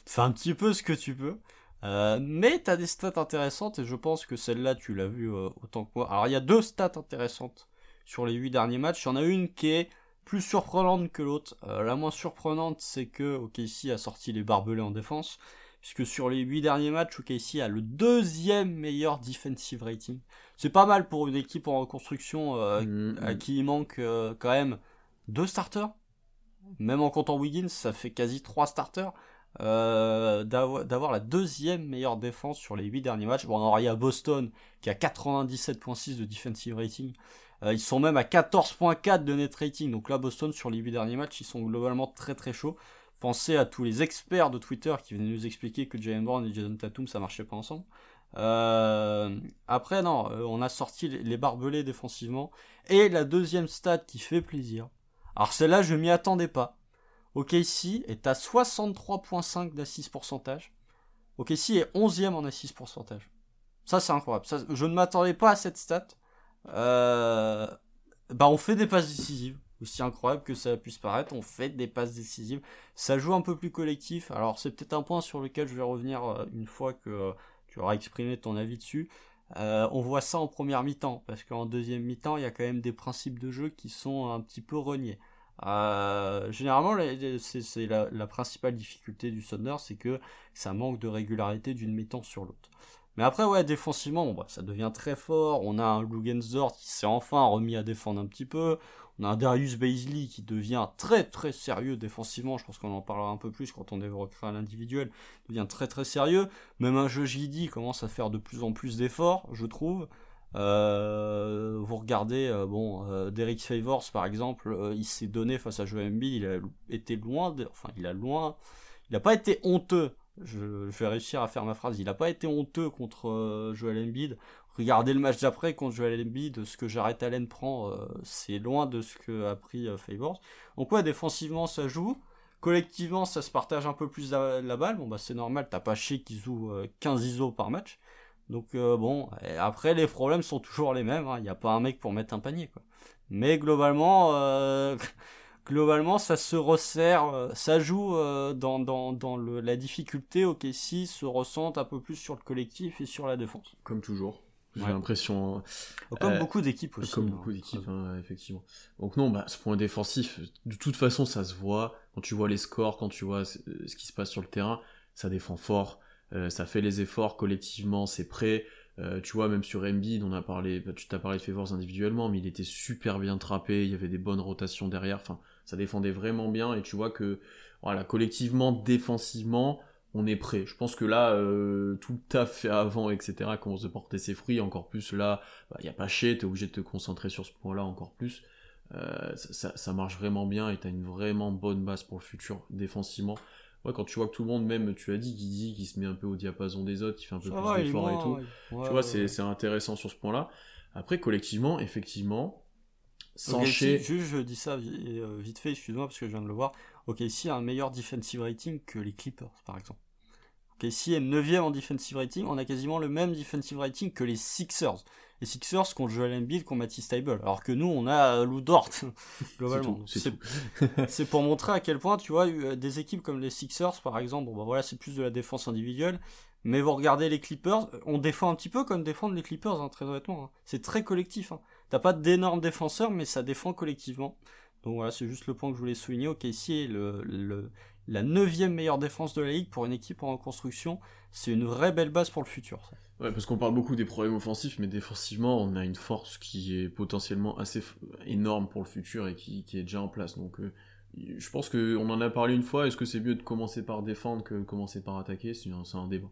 fais, un petit peu ce que tu peux. Euh, mais t'as des stats intéressantes et je pense que celle-là tu l'as vu euh, autant que moi. Alors il y a deux stats intéressantes sur les huit derniers matchs. Il y en a une qui est plus surprenante que l'autre. Euh, la moins surprenante c'est que OKC a sorti les barbelés en défense. Puisque sur les huit derniers matchs, OKC a le deuxième meilleur defensive rating. C'est pas mal pour une équipe en reconstruction mm, à mm. qui il manque quand même deux starters. Même en comptant Wiggins, ça fait quasi trois starters. Euh, d'avoir la deuxième meilleure défense sur les 8 derniers matchs. Bon, alors il y a Boston qui a 97.6 de defensive rating. Euh, ils sont même à 14.4 de net rating. Donc là, Boston, sur les 8 derniers matchs, ils sont globalement très très chauds. Pensez à tous les experts de Twitter qui venaient nous expliquer que Jalen Brown et Jason Tatum, ça marchait pas ensemble. Euh, après, non, on a sorti les barbelés défensivement. Et la deuxième stat qui fait plaisir. Alors celle-là, je m'y attendais pas. OKC est à 63.5 d'assist pourcentage. OKC est 11e en assist pourcentage. Ça, c'est incroyable. je ne m'attendais pas à cette stat. Euh, bah, on fait des passes décisives. Aussi incroyable que ça puisse paraître, on fait des passes décisives. Ça joue un peu plus collectif. Alors, c'est peut-être un point sur lequel je vais revenir euh, une fois que euh, tu auras exprimé ton avis dessus. On voit ça en première mi-temps, parce qu'en deuxième mi-temps, il y a quand même des principes de jeu qui sont un petit peu reniés. Euh, généralement, c'est la, principale difficulté du Thunder, c'est que ça manque de régularité d'une mi-temps sur l'autre. Mais après, ouais, défensivement, bah, ça devient très fort. On a un Lugensdorf qui s'est enfin remis à défendre un petit peu. On a un Darius Baisley qui devient très très sérieux défensivement. Je pense qu'on en parlera un peu plus quand on évoquera l'individuel. Devient très très sérieux. Même un jeu JD commence à faire de plus en plus d'efforts, je trouve. Euh, vous regardez, euh, bon, euh, Derek Favors par exemple, euh, il s'est donné face à Joel Embiid, il a été loin, enfin il a loin, il n'a pas été honteux. Je, vais réussir à faire ma phrase. Il n'a pas été honteux contre Joel Embiid. Regardez le match d'après contre Joel Embiid, ce que Jared Allen prend, c'est loin de ce que a pris Favors. Donc ouais, défensivement ça joue. Collectivement, ça se partage un peu plus la, balle. Bon bah c'est normal, t'as pas chez qui joue 15 ISO par match. Donc euh, bon, après les problèmes sont toujours les mêmes. Hein. Il n'y a pas un mec pour mettre un panier, quoi. Mais globalement, euh, globalement, ça se resserre, euh, ça joue dans, dans, dans le, la difficulté. Ok, si se ressentent un peu plus sur le collectif et sur la défense. Comme toujours. J'ai l'impression. Comme beaucoup d'équipes aussi. Comme hein. beaucoup d'équipes, hein, effectivement. Donc non, bah, ce point défensif, de toute façon, ça se voit. Quand tu vois les scores, quand tu vois ce qui se passe sur le terrain, ça défend fort. Euh, ça fait les efforts collectivement, c'est prêt. Euh, tu vois, même sur Embiid, on a parlé, bah, tu t'as parlé de Favors individuellement, mais il était super bien trappé, il y avait des bonnes rotations derrière, enfin, ça défendait vraiment bien, et tu vois que, voilà, collectivement, défensivement, on est prêt. Je pense que là, euh, tout le taf fait avant, etc., commence à porter ses fruits, encore plus là, il bah, n'y a pas chez, t'es obligé de te concentrer sur ce point-là encore plus. ça, ça, marche vraiment bien et t'as une vraiment bonne base pour le futur défensivement quand tu vois que tout le monde, même tu as dit, qui qui se met un peu au diapason des autres, qui fait un peu plus d'efforts et tout, tu vois, c'est intéressant sur ce point-là. Après, collectivement, effectivement, sans juste, je dis ça euh, vite fait, excuse-moi parce que je viens de le voir. Ok, ici a un meilleur defensive rating que les Clippers, par exemple. Ici est 9ème en defensive rating, on a quasiment le même defensive rating que les Sixers. Les Sixers qu'on Joel Embiid qu'on Matisse Stable alors que nous on a Lou Dort globalement. C'est pour montrer à quel point tu vois euh, des équipes comme les Sixers par exemple bon bah voilà c'est plus de la défense individuelle mais vous regardez les Clippers on défend un petit peu comme défendent les Clippers hein, très honnêtement hein. c'est très collectif hein. t'as pas d'énormes défenseurs mais ça défend collectivement. Donc voilà c'est juste le point que je voulais souligner. Ok ici le, le la neuvième meilleure défense de la ligue pour une équipe en reconstruction c'est une vraie belle base pour le futur. Ouais, parce qu'on parle beaucoup des problèmes offensifs, mais défensivement, on a une force qui est potentiellement assez énorme pour le futur et qui, est déjà en place. Donc, euh, je pense qu'on en a parlé une fois. Est-ce que c'est mieux de commencer par défendre que de commencer par attaquer? C'est un, débat.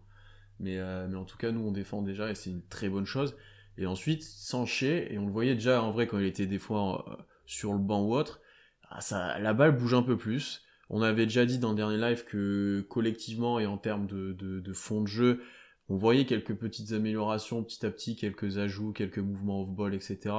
Mais, euh, mais en tout cas, nous, on défend déjà et c'est une très bonne chose. Et ensuite, Sanché, et on le voyait déjà en vrai quand il était des fois euh, sur le banc ou autre, ah, la balle bouge un peu plus. On avait déjà dit dans le dernier live que collectivement et en termes de, de fond de jeu, on voyait quelques petites améliorations petit à petit, quelques ajouts, quelques mouvements off-ball, etc.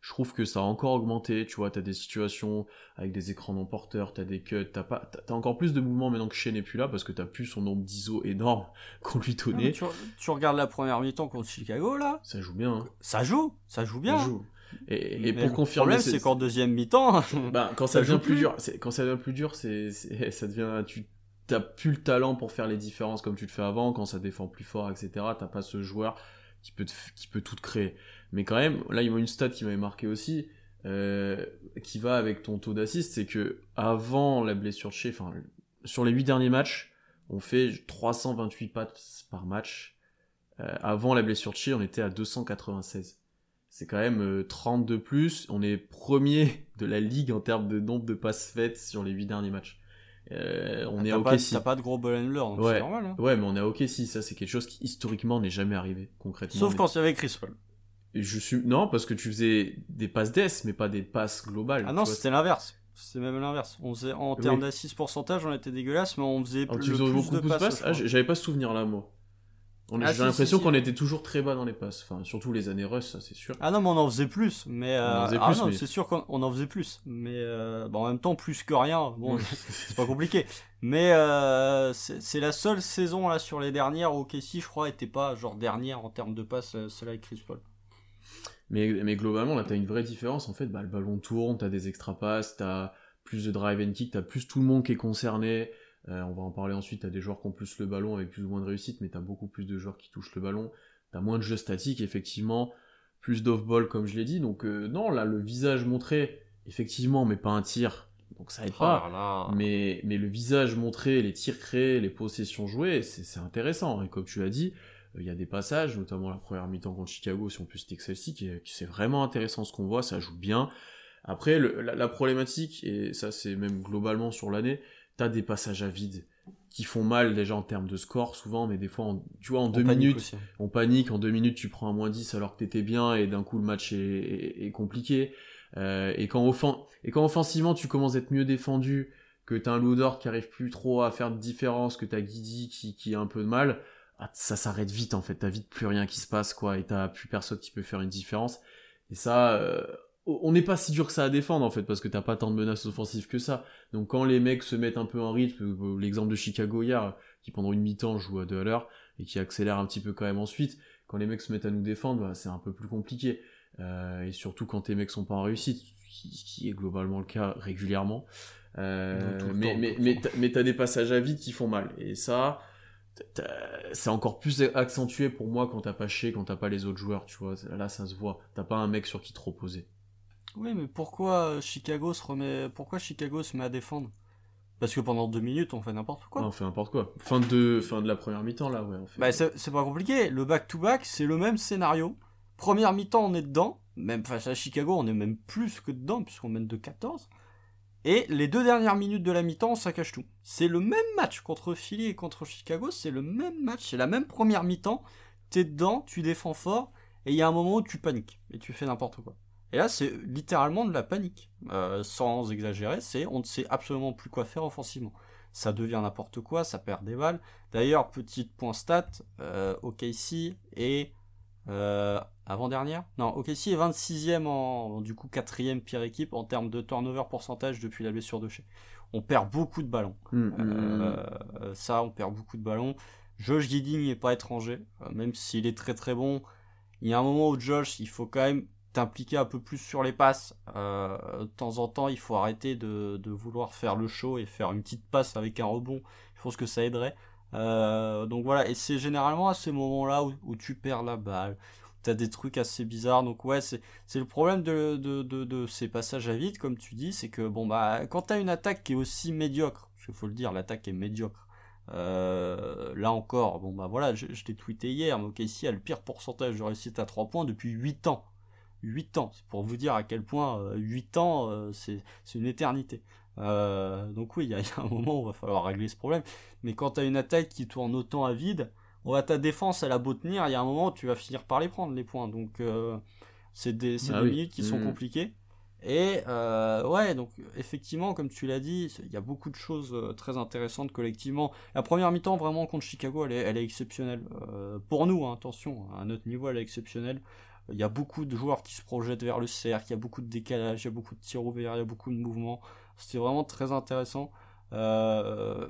Je trouve que ça a encore augmenté, tu vois, t'as des situations avec des écrans non porteurs, t'as des cuts, t'as pas, t'as encore plus de mouvements maintenant que Shea n'est plus là parce que t'as plus son nombre d'ISO énorme qu'on lui donnait. tu, regardes la première mi-temps contre Chicago là Ça joue bien. Hein. Ça joue, ça joue bien. Ça joue. Et, pour confirmer, le problème c'est qu'en deuxième mi-temps, bah, quand ça, devient plus, dur, quand ça devient plus dur, c'est, ça devient, tu t'as plus le talent pour faire les différences comme tu le fais avant, quand ça défend plus fort, etc. T'as pas ce joueur qui peut, qui peut tout créer. Mais quand même, là, il y a une stat qui m'avait marqué aussi, euh, qui va avec ton taux d'assist, c'est que avant la blessure de chez, enfin, sur les 8 derniers matchs, on fait 328 passes par match. Euh, avant la blessure de chez, on était à 296. C'est quand même 30 euh, de plus. On est premier de la ligue en termes de nombre de passes faites sur les 8 derniers matchs. Euh, on est à OKC. T'as pas de gros ball handler, donc ouais. c'est normal. Hein. Ouais, mais on est à OKC, ça c'est quelque chose qui historiquement n'est jamais arrivé, concrètement. Sauf quand il y avait Chris Paul. je suis... Non, parce que tu faisais des passes d'ess, mais pas des passes globales. Ah non, c'était l'inverse. C'est même l'inverse. On faisait, en termes d'assises pourcentage, on était dégueulasse, mais on faisait plus, plus de passes. Ah, j'avais pas ce souvenir là, moi. Ah, j'ai l'impression qu'on était toujours très bas dans les passes. Enfin, surtout les années Russ, ça c'est sûr. Ah non, mais on en faisait plus. Mais, euh... ah non, c'est sûr qu'on en faisait plus. Mais euh... bon, en même temps, plus que rien. Bon, c'est pas compliqué. Mais euh... c'est la seule saison là sur les dernières où Casey, je crois, était pas genre dernière en termes de passes, euh, celle avec Chris Paul. Mais, mais globalement, là, t'as une vraie différence. En fait, bah, le ballon tourne, t'as des extra passes, t'as plus de drive and kick, t'as plus tout le monde qui est concerné. Euh, on va en parler ensuite, tu as des joueurs qui ont plus le ballon avec plus ou moins de réussite, mais tu as beaucoup plus de joueurs qui touchent le ballon. T'as moins de jeux statiques, effectivement, plus d'off-ball, comme je l'ai dit. Donc, euh, non, là, le visage montré, effectivement, mais pas un tir. Donc, ça aide Oh pas. là. Mais, mais le visage montré, les tirs créés, les possessions jouées, c'est c'est intéressant. Et comme tu l'as dit, euh, il y a des passages, notamment la première mi-temps contre Chicago, si on peut citer celle-ci, qui, qui c'est vraiment intéressant ce qu'on voit, ça joue bien. Après, le- la, la problématique, et ça c'est même globalement sur l'année, t'as des passages à vide qui font mal déjà en termes de score souvent, mais des fois, en- tu vois, en On deux minutes, aussi. on panique, en deux minutes tu prends un moins 10 alors que t'étais bien et d'un coup le match est, est- est compliqué. Euh, et, quand offen- et quand offensivement tu commences à être mieux défendu, que t'as un Loudor qui arrive plus trop à faire de différence, que t'as Guidi qui, qui a un peu de mal, ah, ça s'arrête vite en fait, t'as vite plus rien qui se passe quoi, et t'as plus personne qui peut faire une différence. Et ça, euh, on n'est pas si dur que ça à défendre en fait, parce que t'as pas tant de menaces offensives que ça. Donc quand les mecs se mettent un peu en rythme, euh, l'exemple de Chicago hier, qui pendant une mi-temps joue à deux à l'heure, et qui accélère un petit peu quand même ensuite, quand les mecs se mettent à nous défendre, bah, c'est un peu plus compliqué. Euh, et surtout quand tes mecs sont pas en réussite, qui, qui est globalement le cas régulièrement. Euh, Non, mais temps, mais, mais, mais t'as des passages à vide qui font mal. Et ça, c'est encore plus accentué pour moi quand t'as pas Shea, quand t'as pas les autres joueurs, tu vois. Là, ça se voit. T'as pas un mec sur qui te reposer. Oui, mais pourquoi euh, Chicago se remet, pourquoi Chicago se met à défendre? Parce que pendant deux minutes, on fait n'importe quoi. Ouais, on fait n'importe quoi. Fin de, fin de la première mi-temps, là, ouais. On fait... Bah, c'est c'est pas compliqué. Le back-to-back, c'est le même scénario. Première mi-temps, on est dedans. Même face à Chicago, on est même plus que dedans, puisqu'on mène de 14. Et les deux dernières minutes de la mi-temps, ça cache tout. C'est le même match contre Philly et contre Chicago, c'est le même match, c'est la même première mi-temps. T'es dedans, tu défends fort, et il y a un moment où tu paniques, et tu fais n'importe quoi. Et là, c'est littéralement de la panique. Euh, sans exagérer, c'est on ne sait absolument plus quoi faire offensivement. Ça devient n'importe quoi, ça perd des balles. D'ailleurs, petit point stat, euh, OKC est euh, avant-dernière? Non, OKC est 26e en, du coup, quatrième pire équipe en termes de turnover pourcentage depuis la blessure de chez. On perd beaucoup de ballons. Hum. Euh, ça, on perd beaucoup de ballons. Josh Gidding n'est pas étranger, même s'il est très très bon. Il y a un moment où Josh, il faut quand même t'impliquer un peu plus sur les passes. Euh, de temps en temps, il faut arrêter de, vouloir faire le show et faire une petite passe avec un rebond. Je pense que ça aiderait. Euh, donc voilà, et c'est généralement à ces moments-là où, où tu perds la balle. T'as des trucs assez bizarres. Donc ouais, c'est le problème de, ces passages à vide, comme tu dis, c'est que bon bah quand t'as une attaque qui est aussi médiocre, parce faut le dire, l'attaque est médiocre. Euh, là encore, bon bah voilà, je, t'ai tweeté hier, mais OKC a le pire pourcentage de réussite à 3 points depuis 8 ans. 8 ans, c'est pour vous dire à quel point euh, 8 ans, euh, c'est une éternité. Euh, donc oui, il y, a- il y a un moment où il va falloir régler ce problème. Mais quand t'as une attaque qui tourne autant à vide, on va ta défense, elle a beau tenir, il y a un moment où tu vas finir par les prendre, les points. Donc euh, c'est des, Ah des oui. minutes qui sont Mhm. compliquées. Et euh, ouais, donc effectivement, comme tu l'as dit, il y a beaucoup de choses euh, très intéressantes collectivement. La première mi-temps, vraiment, contre Chicago, elle est, elle est exceptionnelle. Euh, pour nous, hein, attention, à notre niveau, elle est exceptionnelle. Il y a beaucoup de joueurs qui se projettent vers le cercle, il y a beaucoup de décalage, il y a beaucoup de tirs ouverts, il y a beaucoup de mouvements. C'était vraiment très intéressant. Euh,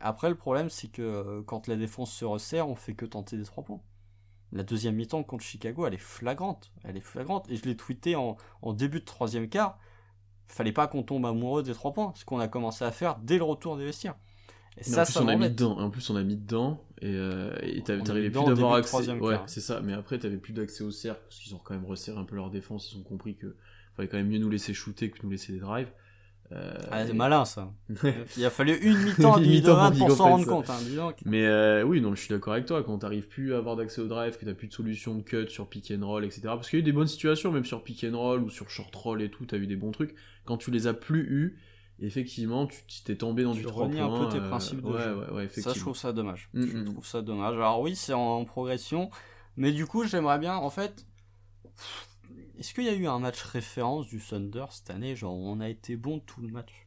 après, le problème, c'est que euh, quand la défense se resserre, on fait que tenter des trois points. La deuxième mi-temps contre Chicago, elle est flagrante. Elle est flagrante. Et je l'ai tweeté en, début de troisième quart. Fallait pas qu'on tombe amoureux des trois points. Ce qu'on a commencé à faire dès le retour des vestiaires. Et ça, en plus, ça on a mis dedans. En plus, on a mis dedans. Et euh, t'arrivais plus d'avoir accès. Ouais, c'est ça. Mais après, t'avais plus d'accès au cercle parce qu'ils ont quand même resserré un peu leur défense. Ils ont compris que fallait quand même mieux nous laisser shooter que nous laisser des drives. Euh, Ah, c'est et- malin ça. Il a fallu une mi-temps, Une mi-temps pour s'en rendre ça. compte. Hein. Mais euh, oui, non, je suis d'accord avec toi. Quand t'arrives plus à avoir d'accès au drive, que t'as plus de solution de cut sur pick and roll, etc. Parce qu'il y a eu des bonnes situations, même sur pick and roll ou sur short roll et tout, t'as eu des bons trucs. Quand tu les as plus eu, effectivement, tu t'es tombé dans Tu du 3 renies points. un peu tes euh, principes de ouais, jeu. Ouais, ouais, effectivement. Ça, je trouve ça dommage. Mm, Je mm. trouve ça dommage. Alors oui, c'est en progression, mais du coup, j'aimerais bien, en fait, est-ce qu'il y a eu un match référence du Thunder cette année Genre, on a été bon tout le match?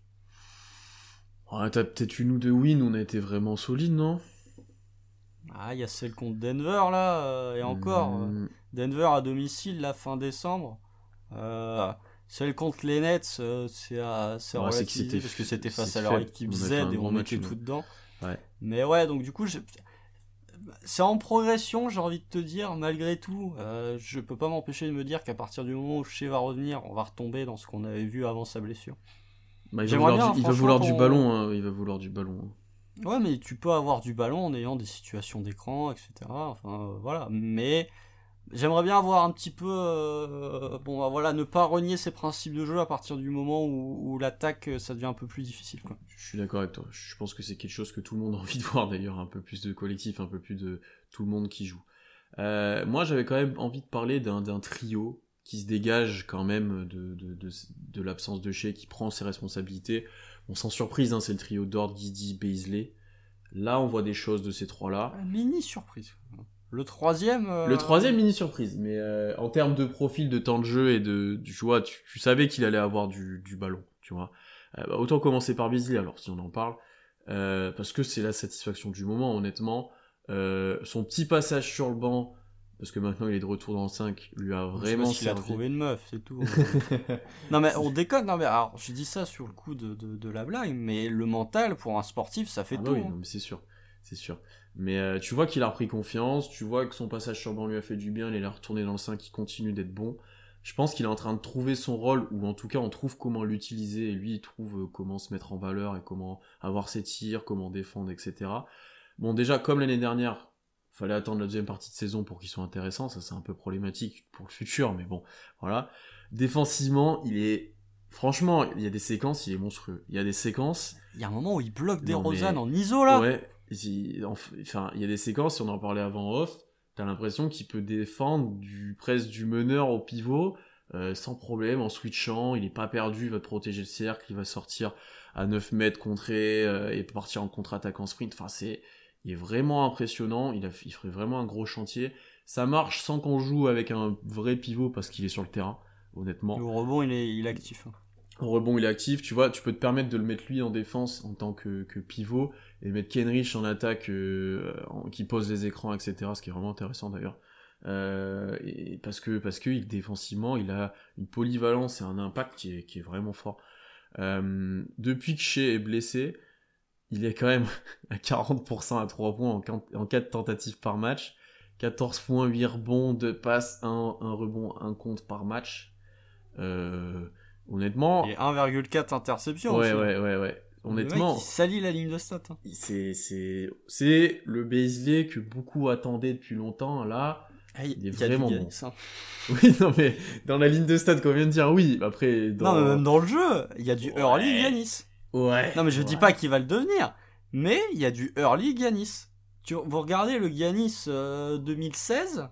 Ouais, t'as peut-être une ou deux wins, on a été vraiment solide, non? Ah, il y a celle contre Denver là, euh, et encore. Mm, Denver à domicile, la fin décembre. Euh, celle contre les Nets, euh, c'est c'est à Ouais, parce que c'était face à leur équipe Z et on nous. tout dedans. Ouais. Mais ouais, donc du coup, je- c'est en progression, j'ai envie de te dire, malgré tout. Euh, je peux pas m'empêcher de me dire qu'à partir du moment où Shea va revenir, on va retomber dans ce qu'on avait vu avant sa blessure. Bah, il va vouloir, bien, du, il va vouloir du ballon, hein, il va vouloir du ballon. hein. Ouais, mais tu peux avoir du ballon en ayant des situations d'écran, etc. Enfin, euh, voilà. Mais j'aimerais bien avoir un petit peu. euh, bon, bah, voilà, ne pas renier ses principes de jeu à partir du moment où, où l'attaque, euh, ça devient un peu plus difficile, quoi. Je suis d'accord avec toi. Je pense que c'est quelque chose que tout le monde a envie de voir d'ailleurs, un peu plus de collectif, un peu plus de tout le monde qui joue. Euh, moi, j'avais quand même envie de parler d'un trio qui se dégage quand même de, de, de, de l'absence de Shea, qui prend ses responsabilités. Bon, sans surprise, hein, c'est le trio Dort, Guidi, Baisley. Là, on voit des choses de ces trois-là. Mini surprise. Le troisième. euh, Le troisième mini surprise, mais euh, en termes de profil, de temps de jeu et de, tu vois, tu, tu savais qu'il allait avoir du, du ballon, tu vois. Euh, bah, autant commencer par Beasley alors si on en parle, euh, parce que c'est la satisfaction du moment, honnêtement. Euh, son petit passage sur le banc, parce que maintenant il est de retour dans le 5, lui a vraiment qu'il a trouvé une meuf, c'est tout. non mais on déconne, non mais alors je dis ça sur le coup de, de, de la blague, mais le mental pour un sportif ça fait Ah bah tout. oui, hein. non, mais c'est sûr, c'est sûr. Mais euh, tu vois qu'il a repris confiance, tu vois que son passage sur banc lui a fait du bien, il est retourné dans le 5, il continue d'être bon. Je pense qu'il est en train de trouver son rôle, ou en tout cas on trouve comment l'utiliser, et lui il trouve euh, comment se mettre en valeur, et comment avoir ses tirs, comment défendre, etc. Bon déjà, comme l'année dernière, fallait attendre la deuxième partie de saison pour qu'il soit intéressant, ça c'est un peu problématique pour le futur, mais bon, voilà. Défensivement, il est... Franchement, il y a des séquences, il est monstrueux. Il y a des séquences... Il y a un moment où il bloque des Non, mais- Rosanne en iso là. Ouais, il- y a des séquences, si on en parlait avant off, t'as l'impression qu'il peut défendre du presque du meneur au pivot euh, sans problème en switchant, il est pas perdu, il va protéger le cercle, il va sortir à 9 mètres contré euh, et partir en contre-attaque en sprint. Enfin, c'est il est vraiment impressionnant, il, il ferait vraiment un gros chantier. Ça marche sans qu'on joue avec un vrai pivot parce qu'il est sur le terrain, honnêtement. Le rebond il est, il est actif. Rebond, il est actif. Tu vois, tu peux te permettre de le mettre lui en défense en tant que, que pivot et mettre Kenrich en attaque euh, qui pose les écrans, etc. Ce qui est vraiment intéressant d'ailleurs. Euh, et parce que parce que il, défensivement, il a une polyvalence et un impact qui est, qui est vraiment fort. Euh, depuis que Shea est blessé, il est quand même à 40% à 3 points en, quant- en 4 tentatives par match. 14 points, 8 rebonds, 2 passes, 1, un rebond, 1 compte par match. Euh, honnêtement, Et 1,4 interceptions. ouais, aussi. ouais, ouais, ouais. Le Honnêtement, mec, il salit la ligne de stats. hein. c'est c'est c'est le Beasley que beaucoup attendaient depuis longtemps. Là, Ah, il Il est vraiment Giannis, hein. oui, non mais dans la ligne de stade qu'on vient de dire, oui. Après, dans... Non, mais même dans le jeu, il y a du Ouais. early Giannis. ouais. Non, mais je dis ouais. pas qu'il va le devenir, mais il y a du early. Tu, vous regardez le euh, 2016,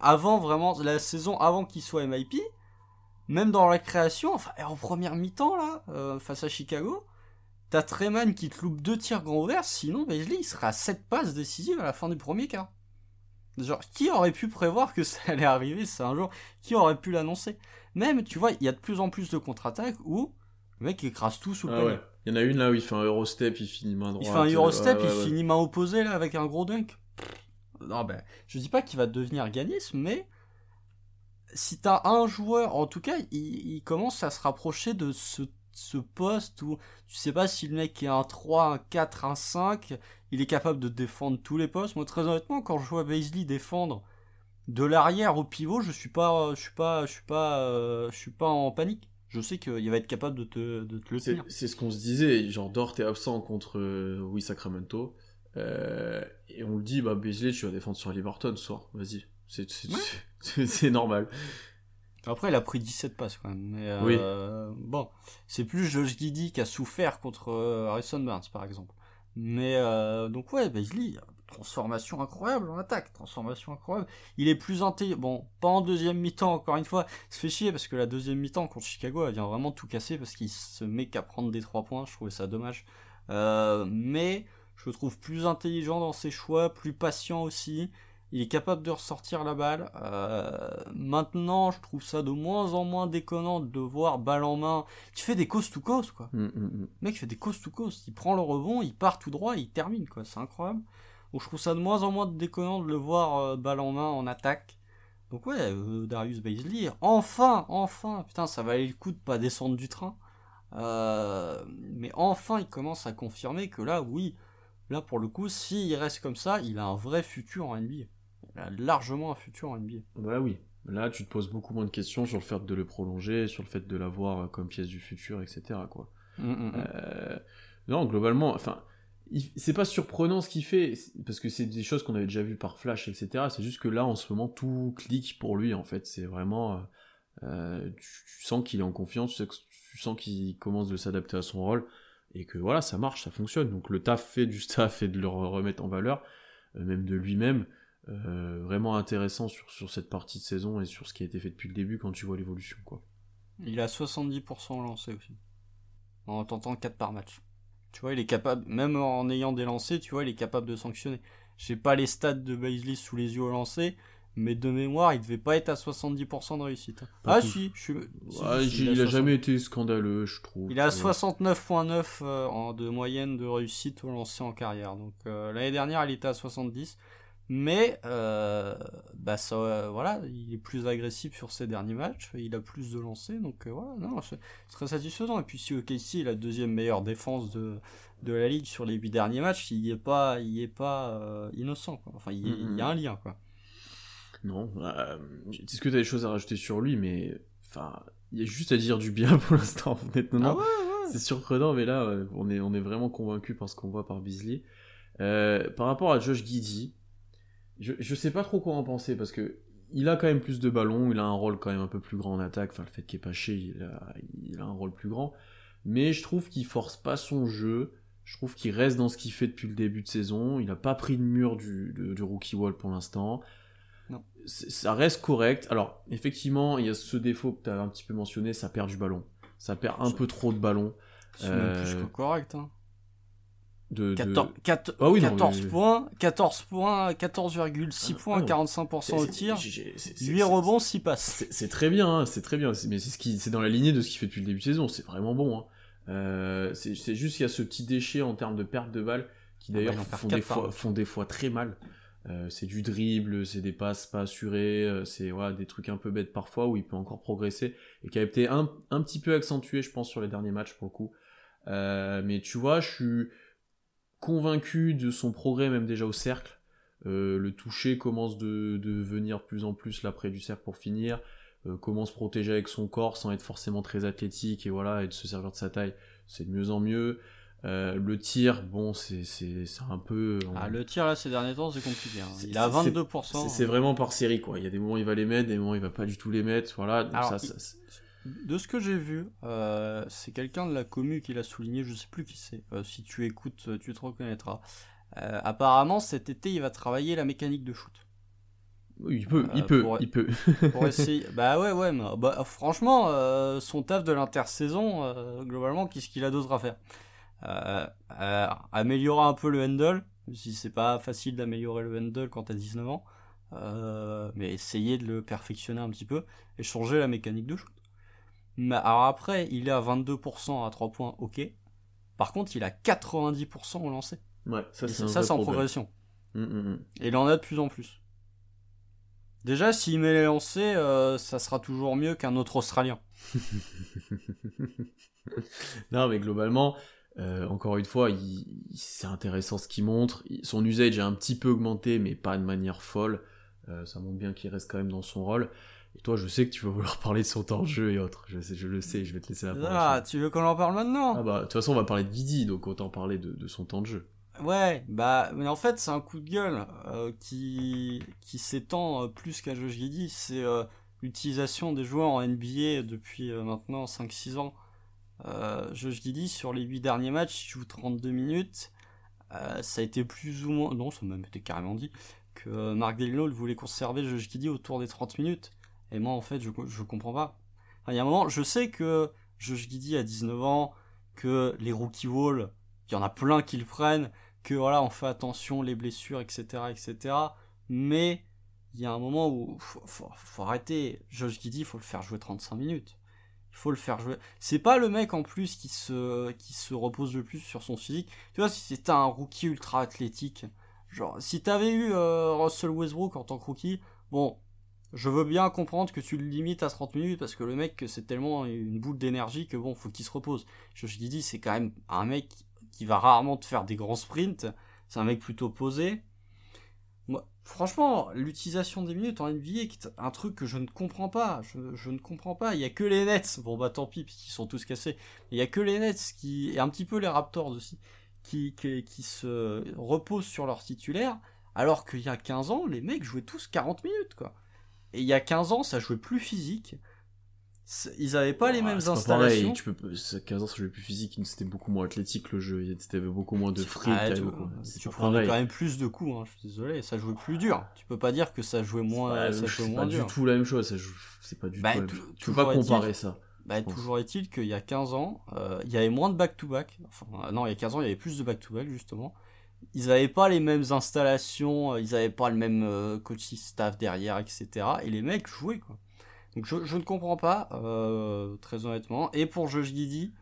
avant vraiment, la saison avant qu'il soit MIP, même dans la création, enfin, en première mi-temps, là, euh, face à Chicago, t'as Treman qui te loupe deux tirs grands ouverts, sinon Beasley, il sera à 7 passes décisives à la fin du premier quart. Genre, qui aurait pu prévoir que ça allait arriver, c'est un jour, qui aurait pu l'annoncer? Même, tu vois, il y a de plus en plus de contre-attaques où le mec écrase tout sous le Ah panier. ouais. Il y en a une là où il fait un Eurostep, il finit main droite. Il fait un Eurostep, ouais, ouais, il finit main opposée là avec un gros dunk. Non ben, je dis pas qu'il va devenir Giannis, mais si t'as un joueur, en tout cas, il, il commence à se rapprocher de ce, ce poste où tu sais pas si le mec est un 3, un 4, un 5, il est capable de défendre tous les postes. Moi, très honnêtement, quand je vois Baisley défendre de l'arrière au pivot, je suis pas, je suis pas, je suis pas, euh, je suis pas en panique. Je sais qu'il va être capable de te, de te le tenir. c'est ce qu'on se disait, genre Dort est absent contre euh, oui Sacramento. Euh, et on le dit, bah Beasley, tu vas défendre sur Liberton ce soir, vas-y. C'est Ouais. normal. Après, il a pris 17 passes quand même. Mais euh, bon, c'est plus Josh Giddy qui a souffert contre euh, Harrison Barnes, par exemple. Mais euh, donc ouais, Beasley, transformation incroyable en attaque, transformation incroyable. Il est plus intelligent. Bon, pas en deuxième mi-temps, encore une fois. Il se fait chier parce que la deuxième mi-temps contre Chicago, elle vient vraiment tout casser parce qu'il se met qu'à prendre des trois points. Je trouvais ça dommage. Euh, mais je le trouve plus intelligent dans ses choix, plus patient aussi. Il est capable de ressortir la balle. Euh, maintenant, je trouve ça de moins en moins déconnant de le voir balle en main. Tu fais des coast to coast, quoi. Mm, mm, mm. Le mec fait des coast to coast. Il prend le rebond, il part tout droit, il termine, quoi. C'est incroyable. Donc je trouve ça de moins en moins déconnant de le voir euh, balle en main en attaque. Donc ouais, euh, Darius Baisley, enfin, enfin, putain, ça valait le coup de pas descendre du train. Mais enfin, il commence à confirmer que là, oui, là pour le coup, s'il reste comme ça, il a un vrai futur en NBA. Largement un futur en NBA. Bah oui. Là, tu te poses beaucoup moins de questions sur le fait de le prolonger, sur le fait de l'avoir comme pièce du futur, etc. Quoi. Mm, mm, mm. Euh, non, globalement, enfin, c'est pas surprenant ce qu'il fait, parce que c'est des choses qu'on avait déjà vues par Flash, etc. C'est juste que là, en ce moment, tout clique pour lui, en fait. C'est vraiment. Euh, euh, tu, sens qu'il est en confiance, tu, sens qu'il commence de s'adapter à son rôle, et que voilà, ça marche, ça fonctionne. Donc le taf fait du staff et de le remettre en valeur, euh, même de lui-même. Vraiment intéressant sur, sur cette partie de saison et sur ce qui a été fait depuis le début quand tu vois l'évolution, quoi. Il a 70% lancé aussi. En tentant 4 par match. Tu vois, il est capable, même en ayant des lancers, tu vois, il est capable de sanctionner. J'ai pas les stats de Baisley sous les yeux au lancer, mais de mémoire, il devait pas être à 70% de réussite. ah si, je suis... il, a, jamais été scandaleux, je trouve. Il a 69.9 euh, de moyenne de réussite au lancer en carrière. Donc euh, l'année dernière, il était à 70. Mais euh, bah ça, voilà, il est plus agressif sur ses derniers matchs, il a plus de lancers, donc euh, voilà, non, c'est très satisfaisant. Et puis si OKC est la deuxième meilleure défense de, de la ligue sur les huit derniers matchs, il est pas, il est pas euh, innocent. Quoi. Enfin, il, il, y a un lien, quoi. Non, est-ce que tu as des choses à rajouter sur lui, mais enfin, il y a juste à dire du bien pour l'instant, honnêtement. Ah c'est surprenant, mais là, on est, on est vraiment convaincu par ce qu'on voit par Beasley. par rapport à Josh Giddy, je, je sais pas trop quoi en penser parce que il a quand même plus de ballons, il a un rôle quand même un peu plus grand en attaque. Enfin, le fait qu'il est pas chez, il a, il a un rôle plus grand. Mais je trouve qu'il force pas son jeu. Je trouve qu'il reste dans ce qu'il fait depuis le début de saison. Il n'a pas pris le mur du, du rookie wall pour l'instant. Ça reste correct. Alors, effectivement, il y a ce défaut que tu as un petit peu mentionné, ça perd du ballon. Ça perd un peu trop de ballon. C'est même plus euh, que correct. Hein de, 14, 14, points, 14 points, 14,6 ah, points, 45% au tir, 8 rebonds, 6 passes. C'est très bien, hein, c'est très bien, mais c'est ce qui, c'est dans la lignée de ce qu'il fait depuis le début de saison, c'est vraiment bon. Hein. Euh, c'est juste qu'il y a ce petit déchet en termes de perte de balles qui ah bah, d'ailleurs font, des fois, font des fois très mal. Euh, c'est du dribble, c'est des passes pas assurées, euh, c'est voilà, des trucs un peu bêtes parfois où il peut encore progresser et qui a été un, un petit peu accentué, je pense, sur les derniers matchs pour le coup. mais tu vois, je suis convaincu de son progrès même déjà au cercle. Euh, le toucher commence de, de, venir plus en plus là près du cercle pour finir. Euh, comment se protéger avec son corps sans être forcément très athlétique et voilà et de se servir de sa taille, c'est de mieux en mieux. Euh, le tir, bon, c'est un peu. Ah, le tir là ces derniers temps c'est compliqué. Hein. Il a 22%. C'est vraiment par série quoi. Il y a des moments il va les mettre, des moments il va pas du tout les mettre. Voilà. Donc ça, de ce que j'ai vu, euh, c'est quelqu'un de la commu qui l'a souligné, je sais plus qui c'est. Euh, si tu écoutes, euh, tu te reconnaîtras. apparemment, cet été, il va travailler la mécanique de shoot. il peut, il peut, il peut. pour essayer. Bah ouais, ouais, mais, bah, franchement, son taf de l'intersaison, globalement, qu'est-ce qu'il a d'autre à faire? Améliorer un peu le handle, si c'est pas facile d'améliorer le handle quand t'as 19 ans. mais essayer de le perfectionner un petit peu et changer la mécanique de shoot. Mais alors après, il est à 22% à 3 points, ok. Par contre, il a 90% au lancer. Ouais, ça c'est Ça, c'est en progression. Hum, hum, hum. Et il en a de plus en plus. Déjà, s'il met les lancers, euh, ça sera toujours mieux qu'un autre Australien. non, mais globalement, euh, encore une fois, c'est intéressant ce qu'il montre. Son usage a un petit peu augmenté, mais pas de manière folle. Euh, ça montre bien qu'il reste quand même dans son rôle. Et toi, je sais que tu vas vouloir parler de son temps de jeu et autres. Je, sais, je le sais, je vais te laisser la parole. Ah, tu veux qu'on en parle maintenant? Ah bah, de toute façon, on va parler de Vidi, donc autant parler de, son temps de jeu. Ouais, bah, mais en fait, c'est un coup de gueule euh, qui, qui s'étend euh, plus qu'à Josh Giddy. C'est euh, l'utilisation des joueurs en NBA depuis maintenant 5-6 ans. Josh Giddy, sur les 8 derniers matchs, il joue 32 minutes. ça a été plus ou moins... Non, ça m'a même été carrément dit que Marc Delino voulait conserver Josh Giddy autour des 30 minutes. Et moi, en fait, je, je comprends pas. Il y a un moment, je sais que Josh Giddy a 19 ans, que les rookie wall, il y en a plein qui le prennent, que voilà, on fait attention, les blessures, etc., etc. Mais il y a un moment où faut, faut, arrêter. Josh Giddy, il faut le faire jouer 35 minutes. Il faut le faire jouer. C'est pas le mec en plus qui se, qui se repose le plus sur son physique. Tu vois, si c'était un rookie ultra athlétique, genre, si t'avais eu euh, Russell Westbrook en tant que rookie, bon, je veux bien comprendre que tu le limites à 30 minutes parce que le mec, c'est tellement une boule d'énergie que bon, faut qu'il se repose. Je dis c'est quand même un mec qui va rarement te faire des grands sprints. C'est un mec plutôt posé. Moi, franchement, l'utilisation des minutes en NBA est un truc que je ne comprends pas. Je, ne comprends pas. Il y a que les Nets. Bon, bah tant pis, puisqu'ils sont tous cassés. Il y a que les Nets qui, et un petit peu les Raptors aussi, qui, qui, qui se reposent sur leur titulaire, alors qu'il y a 15 ans, les mecs jouaient tous 40 minutes, quoi. Et il y a 15 ans, ça jouait plus physique. C'est- Ils avaient pas les mêmes c'est pas installations. tu peux, ça, 15 ans, ça jouait plus physique, c'était beaucoup moins athlétique le jeu, c'était beaucoup moins de fric, Ah, tu, beaucoup- tu c'est pas prenais quand même plus de coups, hein, je suis désolé, ça jouait plus dur. Tu peux pas dire que ça jouait moins, ça c'est jouait pas moins du dur. tout la même chose, joue, c'est pas du Bah, tout la même chose. Tu peux toujours pas est-il- comparer ça. Bah, toujours est-il qu'il y a 15 ans, euh, il y avait moins de back-to-back. Enfin, euh, non, il y a 15 ans, il y avait plus de back-to-back, justement. Ils avaient pas les mêmes installations, euh, ils avaient pas le même euh, coaching staff derrière, etc. Et les mecs jouaient, quoi. Donc, je, ne comprends pas, euh, très honnêtement. Et pour Josh Giddy,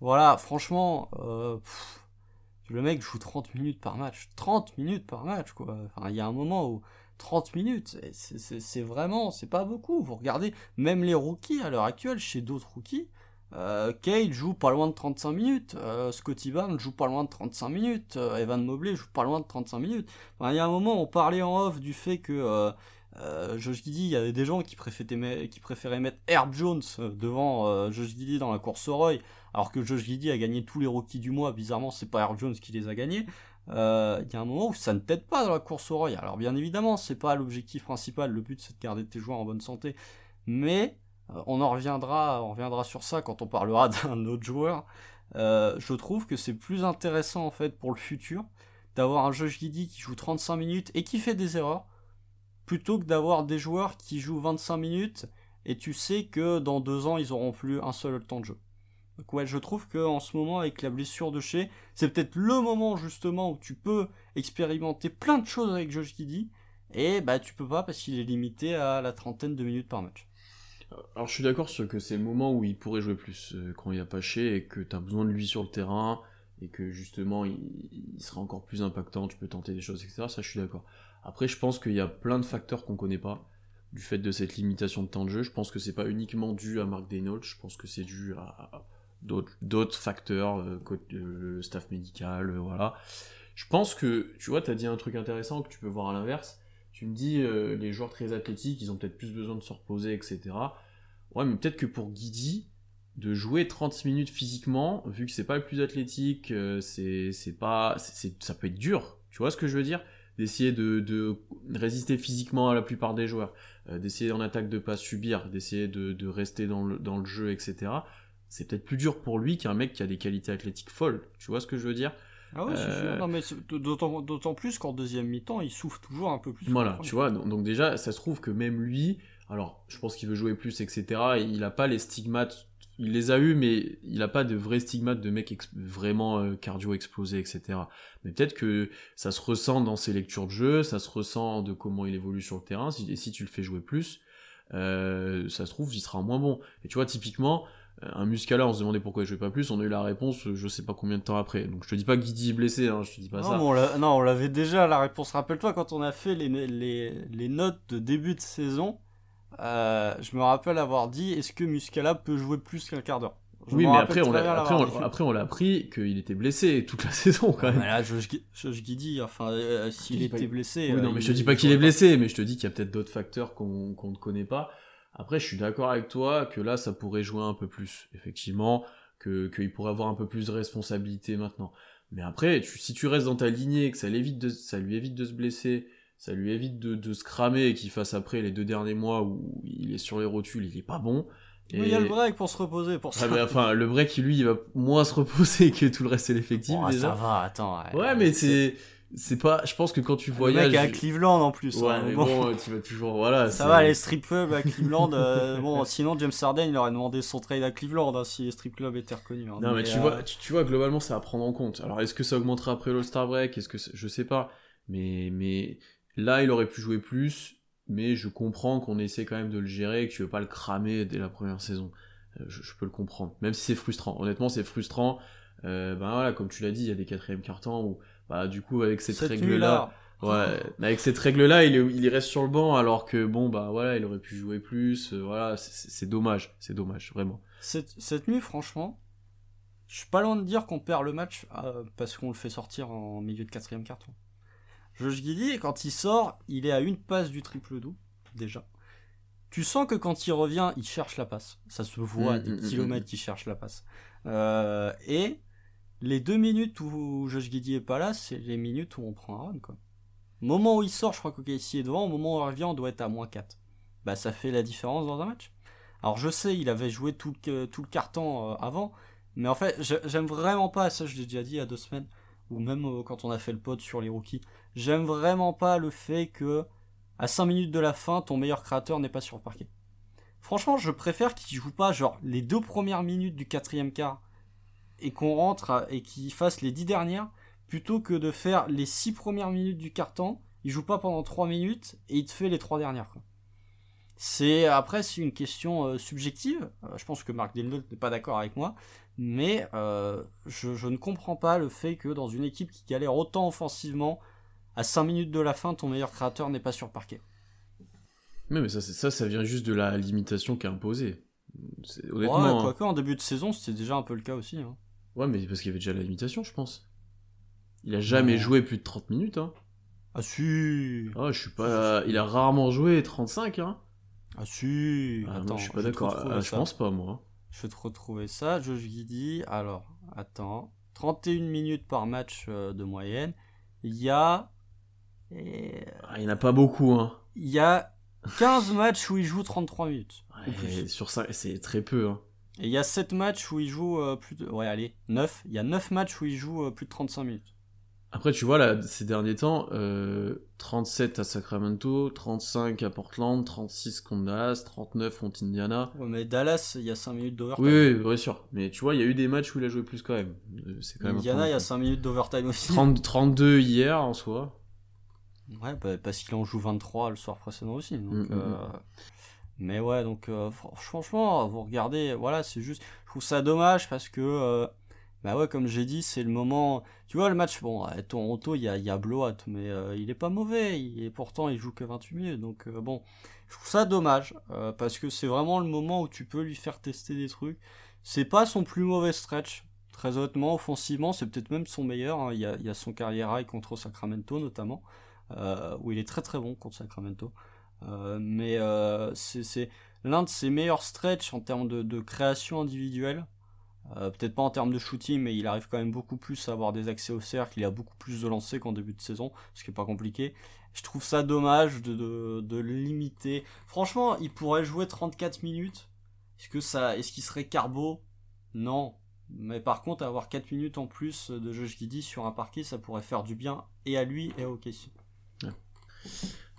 voilà, franchement, le mec joue 30 minutes par match. 30 minutes par match, quoi. Enfin, il y a un moment où 30 minutes, c'est c'est vraiment, c'est pas beaucoup. Vous regardez, même les rookies à l'heure actuelle, chez d'autres rookies, euh, joue pas loin de 35 minutes, euh, Scotty Barnes joue pas loin de 35 minutes, euh, Evan Mobley joue pas loin de 35 minutes. Il y a un moment, on parlait en off du fait que euh, Josh Giddy, il y avait des gens qui préféraient, qui préféraient mettre Herb Jones devant Josh Giddy dans la course au Roy, alors que Josh Giddy a gagné tous les rookies du mois. Bizarrement, c'est pas Herb Jones qui les a gagnés. Il y a un moment où ça ne t'aide pas dans la course au Roy. Alors bien évidemment, c'est pas l'objectif principal. Le but c'est de garder tes joueurs en bonne santé, mais on en reviendra sur ça quand on parlera d'un autre joueur. Euh, je trouve que c'est plus intéressant en fait pour le futur d'avoir un Josh Giddy qui joue 35 minutes et qui fait des erreurs, plutôt que d'avoir des joueurs qui jouent 25 minutes et tu sais que dans deux ans ils auront plus un seul temps de jeu. Donc ouais, je trouve que en ce moment avec la blessure de chez, c'est peut-être le moment justement où tu peux expérimenter plein de choses avec Josh Giddy et bah tu peux pas parce qu'il est limité à la trentaine de minutes par match. Alors je suis d'accord sur que c'est le moment où il pourrait jouer plus, euh, quand il n'y a pas chez et que tu as besoin de lui sur le terrain et que justement il, sera encore plus impactant, tu peux tenter des choses, etc. Ça je suis d'accord. Après je pense qu'il y a plein de facteurs qu'on connaît pas du fait de cette limitation de temps de jeu. Je pense que c'est pas uniquement dû à Mark Daynault, je pense que c'est dû à, d'autres facteurs, euh, euh, le staff médical, voilà. Je pense que, tu vois, tu as dit un truc intéressant que tu peux voir à l'inverse. Tu me dis, les joueurs très athlétiques, ils ont peut-être plus besoin de se reposer, etc. Ouais, mais peut-être que pour Guidi, de jouer 30 minutes physiquement, vu que c'est pas le plus athlétique, euh, c'est c'est pas, c'est- ça peut être dur. Tu vois ce que je veux dire? D'essayer de, de résister physiquement à la plupart des joueurs, euh, d'essayer en attaque de pas subir, d'essayer de, de rester dans le, dans le jeu, etc. C'est peut-être plus dur pour lui qu'un mec qui a des qualités athlétiques folles. Tu vois ce que je veux dire? Ah ouais, c'est Euh, sûr. Non, mais c'est- d'autant, d'autant plus qu'en deuxième mi-temps, il souffle toujours un peu plus. Voilà, tu vois, donc, donc déjà, ça se trouve que même lui, alors je pense qu'il veut jouer plus, etc. et il a pas les stigmates, il les a eu, mais il a pas de vrais stigmates de mec vraiment euh, cardio explosé, etc. Mais peut-être que ça se ressent dans ses lectures de jeu, ça se ressent de comment il évolue sur le terrain, et si tu le fais jouer plus, euh, ça se trouve, il sera moins bon. Et tu vois, typiquement, euh, un Muscala, on se demandait pourquoi il jouait pas plus, on a eu la réponse, je sais pas combien de temps après. Donc je te dis pas que Guidi est blessé, hein, je te dis pas non, ça. on non, on l'avait déjà la réponse. Rappelle-toi quand on a fait les, les, les notes de début de saison, euh, je me rappelle avoir dit est-ce que Muscala peut jouer plus qu'un quart d'heure? Je Oui, mais après on, l'a, après, on, dit. après, on l'a appris qu'il était blessé toute la saison quand Ouais, même. mais là, Josh, Josh Giddy, enfin, euh, s'il dis pas- était blessé. Oui, euh, non, mais je te dis pas il qu'il est blessé, mais je te dis qu'il y a peut-être d'autres facteurs qu'on qu'on ne connaît pas. Après, je suis d'accord avec toi que là, ça pourrait jouer un peu plus, effectivement, que qu'il pourrait avoir un peu plus de responsabilité maintenant. Mais après, tu- si tu restes dans ta lignée, que ça, l'évite de, ça lui évite de se blesser, ça lui évite de, de se cramer et qu'il fasse après les deux derniers mois où il est sur les rotules, il est pas bon. Mais Il y a le break pour se reposer, pour ça. Ah, mais enfin, le break, lui, il va moins se reposer que tout le reste de l'effectif Oh, déjà. ça va, attends. Ouais, mais c'est c'est pas. Je pense que quand tu Le voyages. mec est à Cleveland en plus. Ouais, hein, mais bon. bon, tu vas toujours. Voilà. Ça va, les strip clubs à Cleveland. euh, bon, sinon, James Harden, il aurait demandé son trade à Cleveland hein, si les strip clubs étaient reconnus. hein. Non, mais, tu, euh, vois, tu, tu vois, globalement, ça à prendre en compte. Alors, est-ce que ça augmentera après l'All-Star Break? Est-ce que Je sais pas. Mais, mais là, il aurait pu jouer plus. Mais je comprends qu'on essaie quand même de le gérer et que tu veux pas le cramer dès la première saison. Euh, Je, je peux le comprendre. Même si c'est frustrant. Honnêtement, c'est frustrant. Euh, ben voilà, comme tu l'as dit, il y a des quatrièmes cartons où, bah, du coup, avec cette, cette règle-là. Ouais, avec cette règle-là, il, est- il reste sur le banc alors que bon bah voilà, il aurait pu jouer plus. euh, voilà, c'est- dommage, c'est dommage, vraiment. cette, cette nuit, franchement, je suis pas loin de dire qu'on perd le match euh, parce qu'on le fait sortir en milieu de quatrième carton. Josh Giddy, quand il sort, il est à une passe du triple double déjà. Tu sens que quand il revient, il cherche la passe. Ça se voit, Mm, des mm, mm, kilomètres qu'il cherche la passe. Euh, et les deux minutes où Josh Giddy est pas là, c'est les minutes où on prend un run, quoi. Moment où il sort, je crois qu'OKC est devant. Au moment où il revient, on doit être à moins 4. Bah, ça fait la différence dans un match. Alors, je sais, il avait joué tout le, tout le carton euh, avant. Mais en fait, j'aime vraiment pas, ça je l'ai déjà dit il y a deux semaines, ou même euh, quand on a fait le pod sur les rookies, j'aime vraiment pas le fait que à 5 minutes de la fin, ton meilleur créateur n'est pas sur le parquet. Franchement, je préfère qu'il joue pas genre les deux premières minutes du quatrième quart et qu'on rentre et qu'il fasse les dix dernières plutôt que de faire les six premières minutes du carton. Il joue pas pendant 3 minutes et il te fait les trois dernières. C'est après c'est une question euh, subjective. Euh, je pense que Marc Delnot n'est pas d'accord avec moi, mais euh, je, je, ne comprends pas le fait que dans une équipe qui galère autant offensivement, à 5 minutes de la fin, ton meilleur créateur n'est pas sur parquet. Mais, mais ça, ça, ça vient juste de la limitation qui est imposée. honnêtement. Ouais, hein. quoique en début de saison, c'était déjà un peu le cas aussi. Hein. Ouais, mais parce qu'il y avait déjà la limitation, je pense. Il a jamais joué plus de 30 minutes. Hein. Ah si Ah, je suis pas. Il a rarement joué 35, hein. Ah si ah, Attends, je suis pas d'accord. Ah, je pense pas, moi. Je vais te retrouver ça. Josh Giddy, alors, attends. 31 minutes par match euh, de moyenne. Il y a ah, il n'y en a pas beaucoup. Hein. Il y a 15 matchs où il joue 33 minutes. sur ça, c'est très peu. Hein. Et il y a 7 matchs où il joue euh, plus de. Ouais, allez, 9. Il y a 9 matchs où il joue euh, plus de 35 minutes. Après, tu vois, là, ces derniers temps, 37 euh, à Sacramento, 35 à Portland, 36 contre Dallas, 39 contre Indiana. Ouais, mais Dallas, il y a 5 minutes d'overtime. Oui, oui, bien sûr. Mais tu vois, il y a eu des matchs où il a joué plus quand même. Quand même Indiana, il y a 5 minutes d'overtime aussi. 32 hier en soi. Ouais, bah, parce qu'il en joue 23 le soir précédent aussi. Donc, mm, mm, euh, mm. Mais ouais, donc euh, franchement, vous regardez, voilà, c'est juste. Je trouve ça dommage parce que, euh, bah ouais, comme j'ai dit, c'est le moment. Tu vois, le match, bon, à Toronto, il y a, y a mais il est pas mauvais. Et pourtant, il joue que 28 minutes. Donc bon, je trouve ça dommage parce que c'est vraiment le moment où tu peux lui faire tester des trucs. C'est pas son plus mauvais stretch. Très honnêtement, offensivement, c'est peut-être même son meilleur. Hein. Il, y a, son carrière high contre Sacramento notamment. Euh, où il est très très bon contre Sacramento. Euh, mais euh, c'est l'un de ses meilleurs stretch en termes de, création individuelle. Peut-être pas en termes de shooting, mais il arrive quand même beaucoup plus à avoir des accès au cercle. Il a beaucoup plus de lancers qu'en début de saison, ce qui est pas compliqué. Je trouve ça dommage de, de, limiter. Franchement, il pourrait jouer 34 minutes. Est-ce que ça, est-ce qu'il serait carbo? Non. Mais par contre, avoir 4 minutes en plus de Josh Giddy sur un parquet, ça pourrait faire du bien et à lui et à OKC.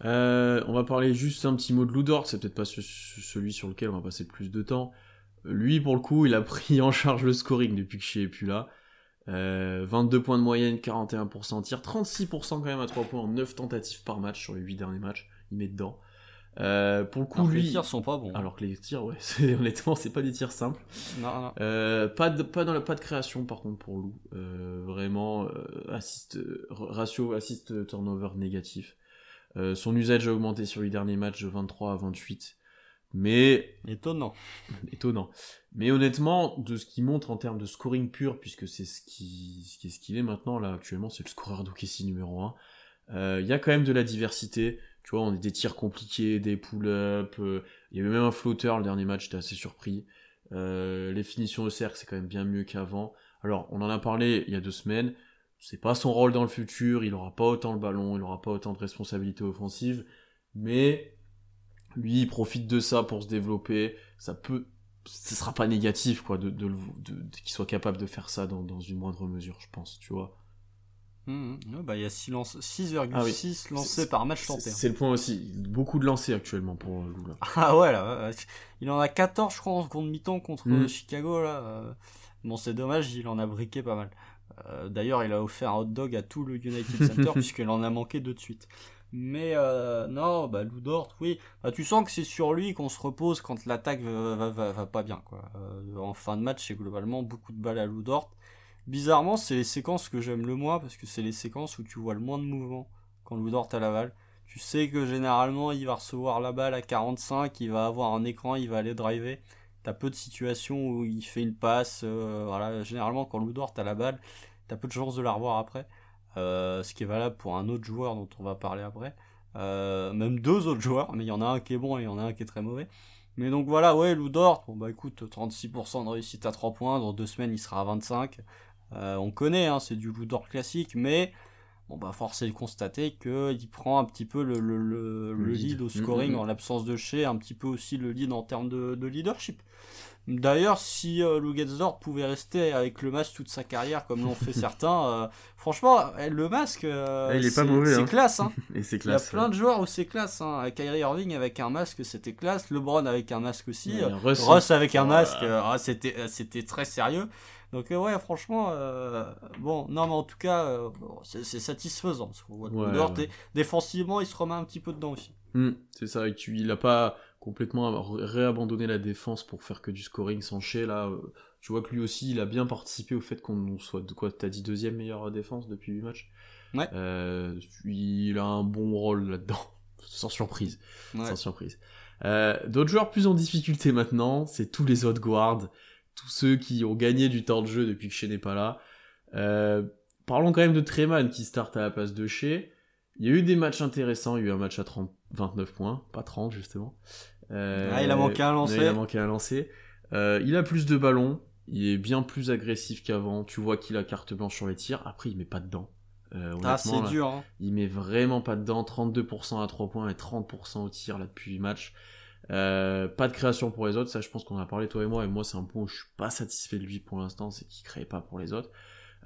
Euh, on va parler juste un petit mot de Ludort, c'est peut-être pas celui sur lequel on va passer le plus de temps. Lui, pour le coup, il a pris en charge le scoring depuis que je suis plus là. 22 euh, points de moyenne, 41% tir, 36% quand même à 3 points en 9 tentatives par match sur les 8 derniers matchs. Il met dedans. Euh, pour le coup, lui... les tirs sont pas bons. Alors que les tirs, ouais, honnêtement, c'est pas des tirs simples. pas de pas dans la pas de création par contre pour Lou. vraiment assist ratio assist turnover négatif. Euh, son usage a augmenté sur les derniers matchs de 23 à 28. Mais. Étonnant. Étonnant. Mais honnêtement, de ce qu'il montre en termes de scoring pur, puisque c'est ce qui, ce ce qu'il est maintenant, là, actuellement, c'est le scoreur d'OKC numéro 1. Euh, il y a quand même de la diversité. Tu vois, on a des tirs compliqués, des pull-ups. Euh, il y avait même un flotteur le dernier match, j'étais assez surpris. les finitions au cercle, c'est quand même bien mieux qu'avant. Alors, on en a parlé il y a deux semaines c'est pas son rôle dans le futur, il aura pas autant le ballon, il aura pas autant de responsabilités offensives, mais lui il profite de ça pour se développer, ça peut ce sera pas négatif quoi de, de, qu'il soit capable de faire ça dans, une moindre mesure, je pense, tu vois. Mmh, mmh. bah, il y a 6,6 ah lancés par match tenté. C'est le point aussi. Beaucoup de lancés actuellement pour euh, Lula. Ah ouais, là. Il en a 14, je crois, en compte mi-temps contre mmh. Chicago, là. Euh. Bon, c'est dommage, il en a briqué pas mal. Euh, d'ailleurs, il a offert un hot dog à tout le United Center puisqu'il en a manqué deux de suite. Mais euh, non, bah Ludort, oui. Bah, tu sens que c'est sur lui qu'on se repose quand l'attaque va, pas bien. Quoi. Euh, en fin de match, c'est globalement beaucoup de balles à Ludort. Bizarrement, c'est les séquences que j'aime le moins parce que c'est les séquences où tu vois le moins de mouvement quand Ludort a la balle. Tu sais que généralement, il va recevoir la balle à 45, il va avoir un écran, il va aller driver. T'as peu de situations où il fait une passe. Euh, voilà, généralement, quand Ludort a la balle, t'as peu de chances de la revoir après. Euh, ce qui est valable pour un autre joueur dont on va parler après. Euh, même deux autres joueurs, mais il y en a un qui est bon et il y en a un qui est très mauvais. Mais donc voilà, ouais, Ludort, bon bah écoute, 36% de réussite à 3 points, dans deux semaines il sera à 25. on connaît, hein, c'est du loup d'or classique, mais bon bah force est de constater qu'il prend un petit peu le, le, le, lead. au scoring mm, mm, mm. en l'absence de chez, un petit peu aussi le lead en termes de, de leadership. D'ailleurs, si euh, Lugetzor pouvait rester avec le masque toute sa carrière, comme l'ont fait certains, euh, franchement, eh, le masque, euh, mauvais. C'est hein. classe. Hein. Et c'est Il y a plein de joueurs où c'est classe. Hein. Kyrie Irving avec un masque, c'était classe. LeBron avec un masque aussi. Russ, avec un masque, ah, c'était, c'était très sérieux. Donc ouais, franchement, bon, non, mais en tout cas, c'est, satisfaisant. Défensivement, il se remet un petit peu dedans aussi. Hmm, c'est ça, et tu, il a pas complètement réabandonné la défense pour faire que du scoring sans chez là. Euh, tu vois que lui aussi, il a bien participé au fait qu'on soit de quoi T'as dit deuxième meilleure défense depuis 8 matchs? Ouais. Euh, il a un bon rôle là-dedans, sans surprise, sans surprise. Euh, d'autres joueurs plus en difficulté maintenant, c'est tous les autres guards, tous ceux qui ont gagné du temps de jeu depuis que Shea n'est pas là. parlons quand même de Treman qui start à la place de Shea. Il y a eu des matchs intéressants, il y a eu un match à 30, 29 points, pas 30 justement. Euh, ah, il a manqué un lancer. Il a manqué un lancer. Euh, il a plus de ballons, il est bien plus agressif qu'avant. Tu vois qu'il a carte blanche sur les tirs. Après, il met pas dedans. Euh, ah, c'est dur. Hein. Il met vraiment pas dedans. 32% à 3 points et 30% au tir là depuis 8 matchs. Pas de création pour les autres, ça je pense qu'on a parlé toi et moi, et moi c'est un point où je suis pas satisfait de lui pour l'instant, c'est qu'il crée pas pour les autres.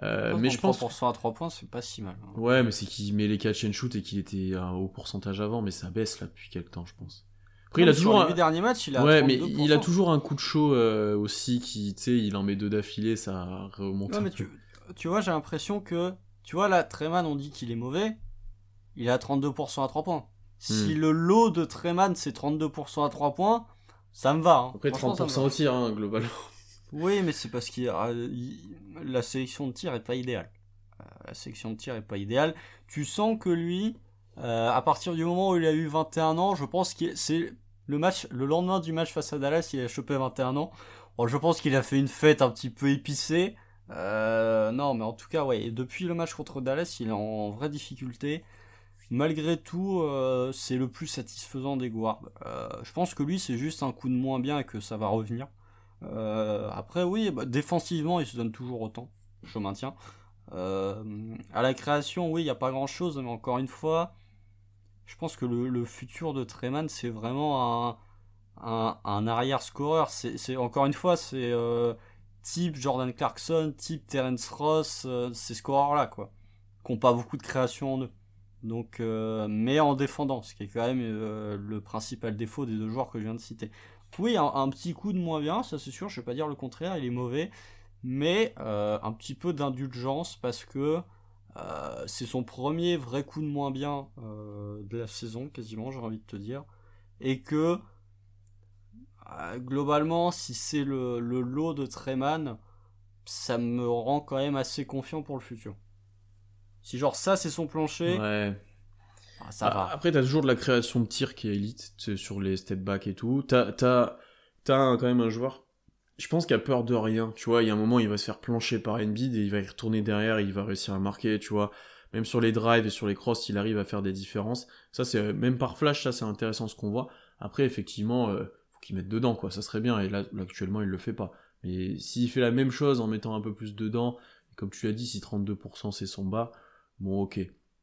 mais je pense 3% à 3 points, c'est pas si mal. Hein. Ouais, mais c'est qu'il met les catch and shoot et qu'il était à un haut pourcentage avant, mais ça baisse là depuis quelques temps, je pense. Après, il a toujours un... il a Ouais, mais il a toujours un coup de chaud euh, aussi qui, tu sais, il en met deux d'affilée, ça remonte. Non, mais tu, tu, vois, j'ai l'impression que, tu vois, là, Treman, on dit qu'il est mauvais, il est à 32% à 3 points. Si hmm. le lot de Treman, c'est 32% à 3 points, ça me va. Hein. Après, 30% au tir, hein, globalement. Oui, mais c'est parce que la sélection de tir est pas idéale. Euh, la sélection de tir est pas idéale. Tu sens que lui, euh, à partir du moment où il a eu 21 ans, je pense que c'est le match, le lendemain du match face à Dallas, il a chopé 21 ans. je pense qu'il a fait une fête un petit peu épicée. Euh, non, mais en tout cas, ouais. depuis le match contre Dallas, il est en vraie difficulté. Malgré tout, euh, c'est le plus satisfaisant des guards. je pense que lui, c'est juste un coup de moins bien et que ça va revenir. après, oui, bah, défensivement, il se donne toujours autant. Je maintiens. à la création, oui, il n'y a pas grand chose, mais encore une fois, je pense que le, futur de Treman, c'est vraiment un, arrière-scoreur. C'est encore une fois, c'est euh, type Jordan Clarkson, type Terence Ross, euh, ces scoreurs-là, quoi. Qui n'ont pas beaucoup de création en eux. Donc, euh, mais en défendant, ce qui est quand même le principal défaut des deux joueurs que je viens de citer. Oui, un, petit coup de moins bien, ça c'est sûr, je vais pas dire le contraire, il est mauvais, mais un petit peu d'indulgence parce que euh, c'est son premier vrai coup de moins bien euh, de la saison, quasiment, j'ai envie de te dire. Et que, euh, globalement, si c'est le, lot de Treman, ça me rend quand même assez confiant pour le futur. Si genre ça c'est son plancher, ouais. Ah, ça va. Après t'as toujours de la création de tir qui est élite sur les step back et tout. T'as as, quand même un joueur je pense qu'il a peur de rien, tu vois, il y a un moment il va se faire plancher par Embiid et il va y retourner derrière, il va réussir à marquer, tu vois. Même sur les drives et sur les crosses, il arrive à faire des différences. Ça c'est même par flash, ça c'est intéressant ce qu'on voit. Après effectivement, euh, faut qu'il mette dedans quoi, ça serait bien et là, actuellement il le fait pas. Mais s'il fait la même chose en mettant un peu plus dedans, comme tu as dit, si 32% c'est son bas, bon ok.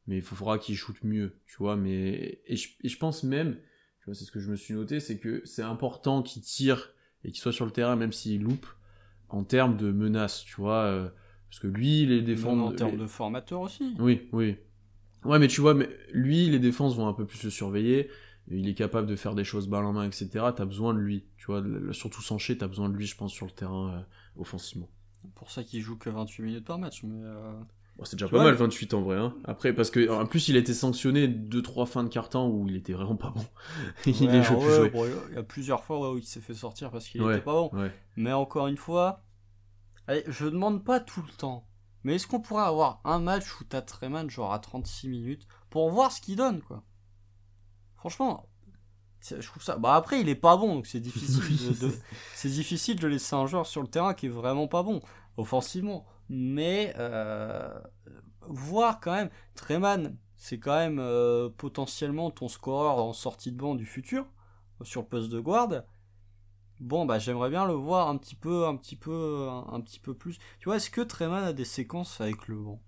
Mais il faudra qu'il shoot mieux, tu vois. Mais et je, et je pense même, tu vois, c'est ce que je me suis noté, c'est que c'est important qu'il tire et qu'il soit sur le terrain, même s'il loupe, en termes de menace, tu vois. Euh, parce que lui, les défenses. En termes de formateur aussi. Oui, oui. Ouais, mais tu vois, mais lui, les défenses vont un peu plus le surveiller. Il est capable de faire des choses balle en main, etc. T'as besoin de lui, tu vois. Surtout sans tu t'as besoin de lui, je pense, sur le terrain euh, offensivement. Pour ça qu'il joue que 28 minutes par match, mais. Euh, c'est déjà pas mal 28 en vrai. Hein. Après, parce que en plus, il a été sanctionné 2-3 fins de carton où il était vraiment pas bon. il est plus il y a plusieurs fois où il s'est fait sortir parce qu'il était pas bon. Mais encore une fois, allez, je demande pas tout le temps. Mais est-ce qu'on pourrait avoir un match où t'as Treman genre à 36 minutes pour voir ce qu'il donne quoi? Franchement, je trouve ça. Bah après, il est pas bon, donc c'est difficile de... c'est difficile de laisser un joueur sur le terrain qui est vraiment pas bon offensivement mais euh, voir quand même, Treman, c'est quand même euh, potentiellement ton scoreur en sortie de banc du futur, sur le poste de guard. bon, bah j'aimerais bien le voir un petit peu, un petit peu, un, petit peu plus. Tu vois, est-ce que Treman a des séquences avec le vent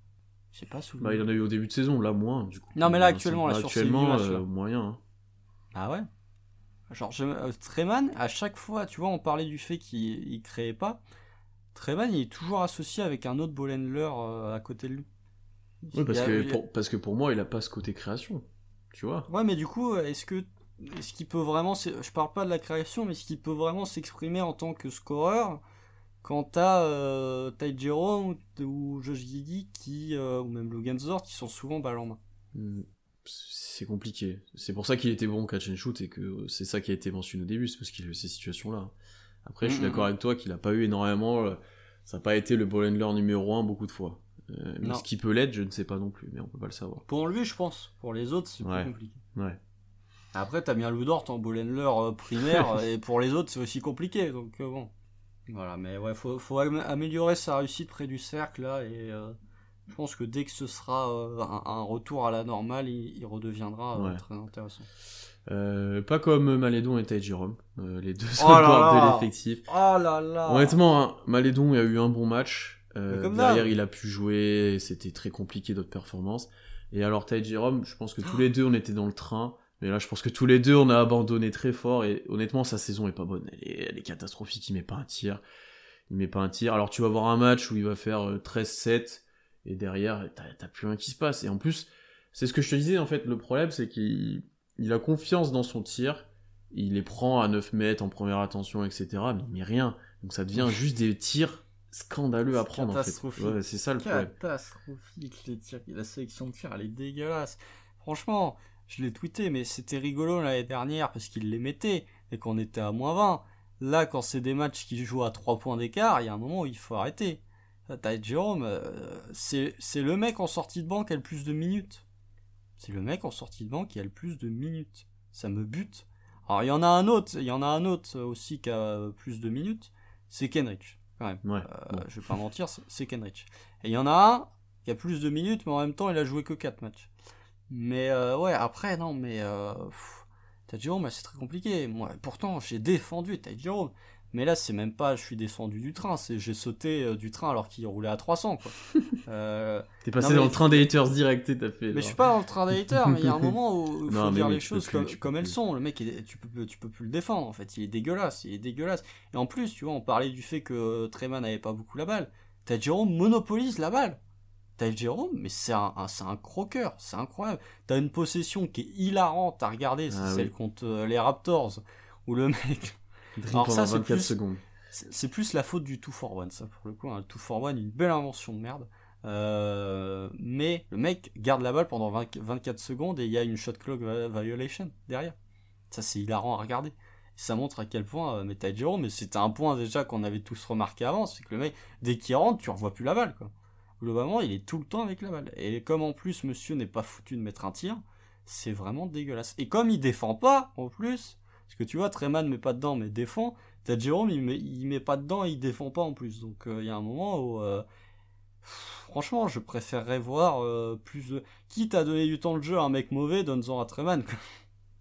Je sais pas Bah, il en a eu au début de saison, là moins, du coup. Non, mais là actuellement, là, actuellement, euh, moyen. Hein. Ah ouais? Genre, euh, Treman, à chaque fois, tu vois, on parlait du fait qu'il créait pas. Treman, il est toujours associé avec un autre ball euh, à côté de lui. Oui, parce, que pour, parce que pour moi, il a pas ce côté création. Tu vois Ouais, mais du coup, est-ce que est-ce qu'il peut vraiment, je parle pas de la création, mais est-ce qu'il peut vraiment s'exprimer en tant que scoreur quand t'as euh, Ty Jerome ou Josh Giddy qui, euh, ou même Logan Zort qui sont souvent balle en main? Hmm, C'est compliqué. C'est pour ça qu'il était bon catch and shoot et que c'est ça qui a été mentionné au début, c'est parce qu'il a eu ces situations-là. Après, je suis mm, mm, d'accord mm. avec toi qu'il a pas eu énormément. Euh, ça n'a pas été le ball handler numéro 1 beaucoup de fois. Euh, ce qui peut l'être, je ne sais pas non plus, mais on peut pas le savoir. Pour lui, je pense. Pour les autres, c'est plus compliqué. Ouais. Après, t'as bien Ludort en Bollenler euh, primaire, et pour les autres, c'est aussi compliqué, donc euh, bon. Voilà, mais ouais, faut, faut améliorer sa réussite près du cercle, là, et je pense que dès que ce sera un, retour à la normale, il, redeviendra très intéressant. Pas comme Malédon et Tai Jérôme, les deux oh de l'effectif. Oh là là Honnêtement, hein, Malédon a eu un bon match, euh, derrière, il a pu jouer, c'était très compliqué d'autres performances. Et alors, Ty Jérôme, je pense que tous les deux, on était dans le train. Mais là, je pense que tous les deux, on a abandonné très fort. Et honnêtement, sa saison est pas bonne. Elle est, catastrophique. Il met pas un tir. Il met pas un tir. Alors, tu vas voir un match où il va faire 13-7. Euh, et derrière, t'as plus rien qui se passe. Et en plus, c'est ce que je te disais, en fait. Le problème, c'est qu'il a confiance dans son tir. Il les prend à 9 mètres en première attention, etc. Mais il met rien. Donc, ça devient juste des tirs scandaleux à prendre en fait. c'est ça le problème. Catastrophique les tirs. La sélection de tirs, elle est dégueulasse. Franchement, je l'ai tweeté, mais c'était rigolo l'année dernière parce qu'il les mettait et qu'on était à moins 20. Là, quand c'est des matchs qui jouent à 3 points d'écart, il y a un moment où il faut arrêter. T'as Jérôme, euh, c'est le mec en sortie de banc qui a le plus de minutes. C'est le mec en sortie de banc qui a le plus de minutes. Ça me bute. Alors il y en a un autre, il y en a un autre aussi qui a plus de minutes, c'est Kenrich. Euh, je vais pas mentir, c'est Kenrich. Et il y en a un qui a plus de minutes, mais en même temps, il a joué que 4 matchs. Mais euh, ouais, après, non, mais. Euh, Jérôme, c'est très compliqué. Moi, pourtant, j'ai défendu T'as Jérôme. Mais là, c'est même pas je suis descendu du train, c'est j'ai sauté euh, du train alors qu'il roulait à 300. Quoi. Euh, T'es passé dans le train des haters direct, t'as fait. Mais je suis pas dans le train des haters, mais il y a un moment où il faut dire les choses comme, elles sont. Le mec, tu, peux, tu peux plus le défendre en fait, il est dégueulasse, il est dégueulasse. Et en plus, tu vois, on parlait du fait que Treman n'avait pas beaucoup la balle. T'as Jérôme monopolise la balle. T'as Jérôme, mais c'est un, c'est un croqueur, c'est incroyable. T'as une possession qui est hilarante à regarder, c'est ah celle contre euh, les Raptors, où le mec alors ça, c'est plus, secondes. C'est plus la faute du 2 for 1, ça, pour le coup. Un 2 for 1, une belle invention de merde. Euh, mais le mec garde la balle pendant 24 secondes et il y a une shot clock violation derrière. Ça, c'est hilarant à regarder. ça montre à quel point, euh, mais t'as Jérôme, mais c'était un point déjà qu'on avait tous remarqué avant, c'est que le mec, dès qu'il rentre, tu revois plus la balle, quoi. Globalement, il est tout le temps avec la balle. Et comme en plus, monsieur n'est pas foutu de mettre un tir, c'est vraiment dégueulasse. Et comme il défend pas, en plus, parce que tu vois, Treman met pas dedans, mais défend. T'as Jérôme, il met, pas dedans et il défend pas en plus. Donc il euh, y a un moment où. Euh, franchement, je préférerais voir euh, plus de. Quitte à donner du temps de jeu à un mec mauvais, donne-en à Treman.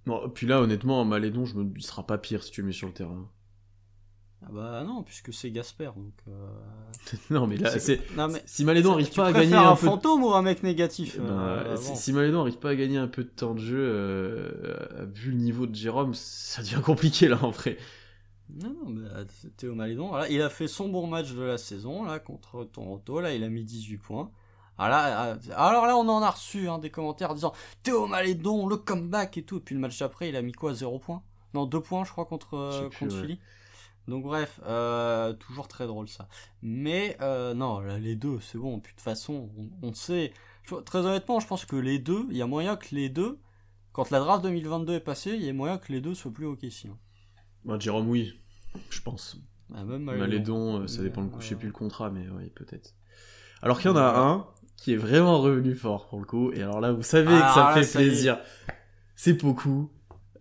Bon, puis là, honnêtement, Malédon, je me... il sera pas pire si tu le mets sur le terrain. Ah bah non, puisque c'est Gasper, donc... Euh, non, mais là, c'est... Si Malédon arrive pas à gagner un, un fantôme ou un mec négatif euh, bah, Si, Malédon arrive pas à gagner un peu de temps de jeu, euh, vu le niveau de Jérôme, ça devient compliqué, là, en vrai. Non, non, mais Théo Malédon, voilà, il a fait son bon match de la saison, là, contre Toronto, là, il a mis 18 points. Ah là, alors là, on en a reçu hein, des commentaires disant Théo Malédon, le comeback et tout. Et puis le match d'après, il a mis quoi 0 points Non, 2 points, je crois, contre, contre Philly. Donc bref, euh, toujours très drôle ça. Mais euh, non, les deux, c'est bon. de toute façon, on, sait. Très honnêtement, je pense que les deux, il y a moyen que les deux, quand la draft 2022 est passée, il y a moyen que les deux soient plus ok ici. Hein. Bah, Jérôme, oui, je pense. Ah, même Malédon, euh, ça dépend, le coup, je sais plus le contrat, mais oui, peut-être. Alors qu'il y en a un qui est vraiment revenu fort pour le coup, et alors là, vous savez que ça fait plaisir. C'est beaucoup.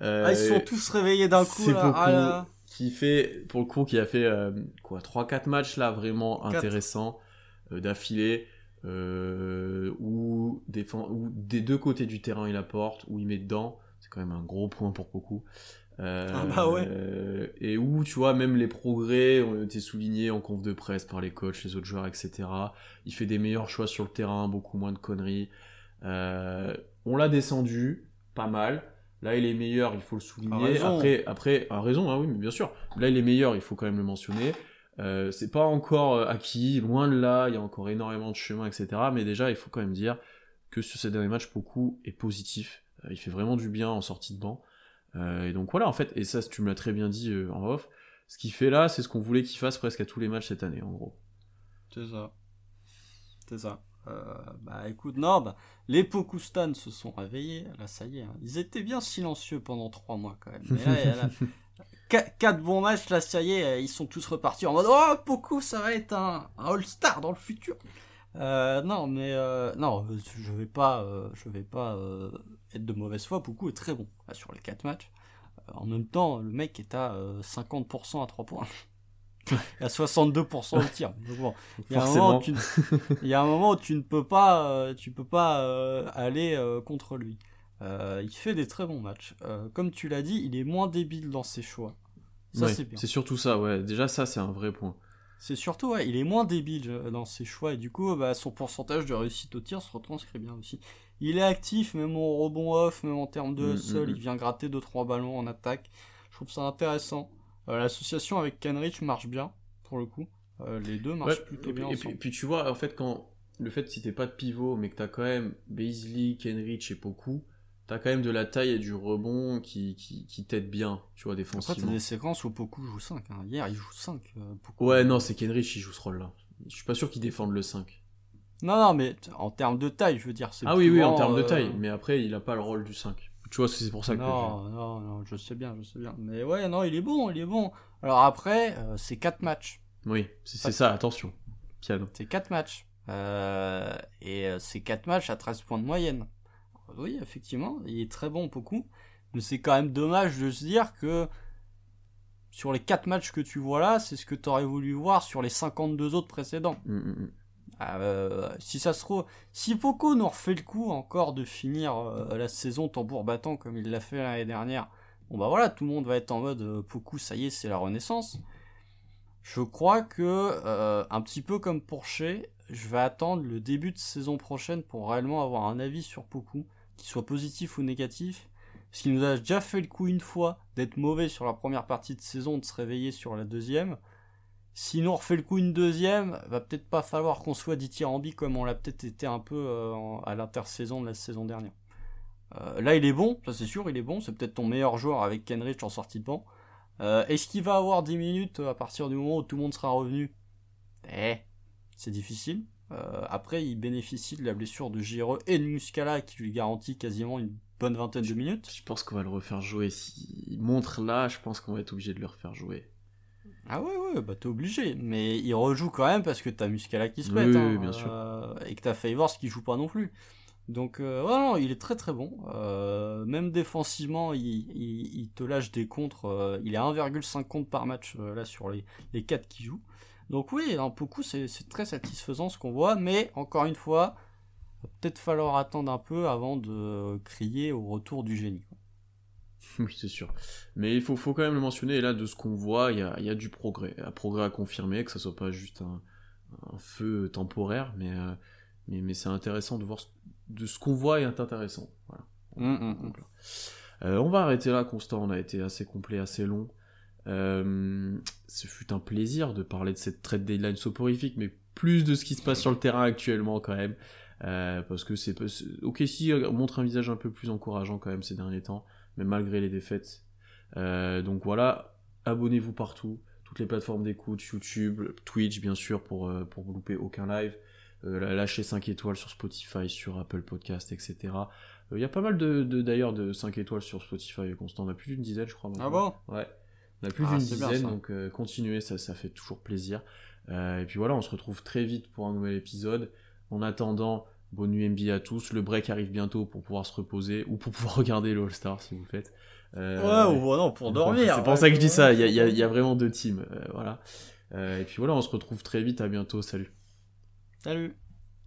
Ah, ils sont tous réveillés d'un coup. C'est beaucoup. Ah qui fait, pour le coup, qui a fait euh, quoi 3-4 matchs là vraiment intéressants euh, d'affilée, euh, où, des deux côtés du terrain il apporte, où il met dedans, c'est quand même un gros point pour beaucoup. Ah bah ouais. Et où, tu vois, même les progrès ont été soulignés en conf de presse par les coachs, les autres joueurs, etc. Il fait des meilleurs choix sur le terrain, beaucoup moins de conneries. on l'a descendu, pas mal. Là, il est meilleur, il faut le souligner. Après, après, à raison, hein, oui, mais bien sûr. Là, il est meilleur, il faut quand même le mentionner. Euh, c'est pas encore euh, acquis, loin de là, il y a encore énormément de chemin, etc. Mais déjà, il faut quand même dire que sur ces derniers matchs, beaucoup est positif. Euh, il fait vraiment du bien en sortie de banc. et donc voilà, en fait, et ça, tu me l'as très bien dit en off, ce qu'il fait là, c'est ce qu'on voulait qu'il fasse presque à tous les matchs cette année, en gros. C'est ça. C'est ça. Bah écoute, non, bah, les Pokustan se sont réveillés, là ça y est, hein. ils étaient bien silencieux pendant trois mois quand même. Mais là, quatre bons matchs, là, ça y est, euh, ils sont tous repartis en mode Oh, Poku, ça va être un, All-Star dans le futur. Euh, non, mais euh, non, je vais pas, je vais pas être de mauvaise foi. Poku est très bon sur les quatre matchs. en même temps, le mec est à 50% à 3 points. 62% tir. il y, a un moment où tu, il y a un moment où tu ne peux pas, tu peux pas aller contre lui. Euh, il fait des très bons matchs. Euh, comme tu l'as dit, il est moins débile dans ses choix. Ça, c'est bien. C'est surtout ça, ouais. Déjà, ça, c'est un vrai point. C'est surtout, ouais, il est moins débile euh, dans ses choix et du coup, bah, son pourcentage de réussite au tir se retranscrit bien aussi. Il est actif, même au rebond off, même en termes de sol, mm, mm, il vient gratter 2-3 ballons en attaque. Je trouve ça intéressant. L'association avec Kenrich marche bien, pour le coup. les deux marchent plutôt bien. Et puis, tu vois, en fait, quand le fait si t'es pas de pivot, mais que t'as quand même Beasley, Kenrich et Poku, t'as quand même de la taille et du rebond qui, qui, qui t'aident bien, tu vois, défensivement. Après, t'as des séquences où beaucoup joue 5. Hein. Hier, il joue 5. Euh, ouais, non, c'est Kenrich qui joue ce rôle-là. Je suis pas sûr qu'il défende le 5. Non, non, mais en termes de taille, je veux dire. Ah oui, oui, en termes de euh, taille. Mais après, il a pas le rôle du 5. Tu vois, c'est pour ça que. Non, non, non, je sais bien, je sais bien. Mais ouais, non, il est bon, il est bon. Alors après, euh, c'est 4 matchs. Oui, c'est ça, attention. Piano. C'est 4 matchs. et c'est 4 matchs à 13 points de moyenne oui, effectivement, il est très bon beaucoup. Mais c'est quand même dommage de se dire que sur les 4 matchs que tu vois là, c'est ce que tu aurais voulu voir sur les 52 autres précédents. Mm, mm, mm. Ah, euh, si ça se trouve, si Poco nous refait le coup encore de finir euh, la saison tambour battant comme il l'a fait l'année dernière, bon bah voilà, tout le monde va être en mode euh, Poku, ça y est, c'est la renaissance. Je crois que, un petit peu comme pour Shea, je vais attendre le début de saison prochaine pour réellement avoir un avis sur Poku qu'il soit positif ou négatif, parce qu'il nous a déjà fait le coup une fois d'être mauvais sur la première partie de saison, de se réveiller sur la deuxième. Si nous refait le coup une deuxième, va peut-être pas falloir qu'on soit dithyrambi comme on l'a peut-être été un peu euh, à l'intersaison de la saison dernière. Euh, là, il est bon, ça c'est sûr, il est bon. C'est peut-être ton meilleur joueur avec Kenrich en sortie de banc. Euh, est-ce qu'il va avoir 10 minutes à partir du moment où tout le monde sera revenu? Eh, c'est difficile. Après, il bénéficie de la blessure de Giro et de Muscala qui lui garantit quasiment une bonne vingtaine de minutes. Je pense qu'on va le refaire jouer. S'il montre là, je pense qu'on va être obligé de le refaire jouer. Ah ouais, ouais, bah t'es obligé. Mais il rejoue quand même parce que t'as Muscala qui se pète. Hein, bien sûr. Euh, et que t'as Favors qui joue pas non plus. Donc, euh, ouais, non, il est très très bon. même défensivement, il, te lâche des contres. il est à 1,5 contre par match là sur les, les 4 qui jouent. Donc oui, un beaucoup c'est très satisfaisant ce qu'on voit, mais encore une fois, peut-être falloir attendre un peu avant de crier au retour du génie. Oui, c'est sûr. Mais il faut, faut, quand même le mentionner, et là, de ce qu'on voit, il y a, y a, du progrès. Un progrès à confirmer, que ça soit pas juste un, feu temporaire, mais, euh, mais, mais c'est intéressant de voir de ce qu'on voit est intéressant. Voilà. Hum, hum, hum. Euh, on va arrêter là, Constant, on a été assez complet, assez long. Euh, ce fut un plaisir de parler de cette trade deadline soporifique, mais plus de ce qui se passe sur le terrain actuellement quand même. Euh, parce que c'est ok si montre un visage un peu plus encourageant quand même ces derniers temps, mais malgré les défaites. Euh, donc voilà, abonnez-vous partout, toutes les plateformes d'écoute, YouTube, Twitch bien sûr pour pour vous louper aucun live. lâchez 5 étoiles sur Spotify, sur Apple Podcast, etc. Il y a pas mal de d'ailleurs de, 5 étoiles sur Spotify, Constant, on a plus d'une dizaine je crois. Ah bon? Ouais. On a plus ah, d'une dizaine, donc euh, continuez, ça, ça fait toujours plaisir. Euh, et puis voilà, on se retrouve très vite pour un nouvel épisode. En attendant, bonne nuit NBA à tous. Le break arrive bientôt pour pouvoir se reposer ou pour pouvoir regarder le All-Star si vous le faites. Euh, ouais, ou non, pour dormir. C'est pour ça que je dis ça, il y a, y a, vraiment deux teams. voilà. et puis voilà, on se retrouve très vite, à bientôt, salut. Salut.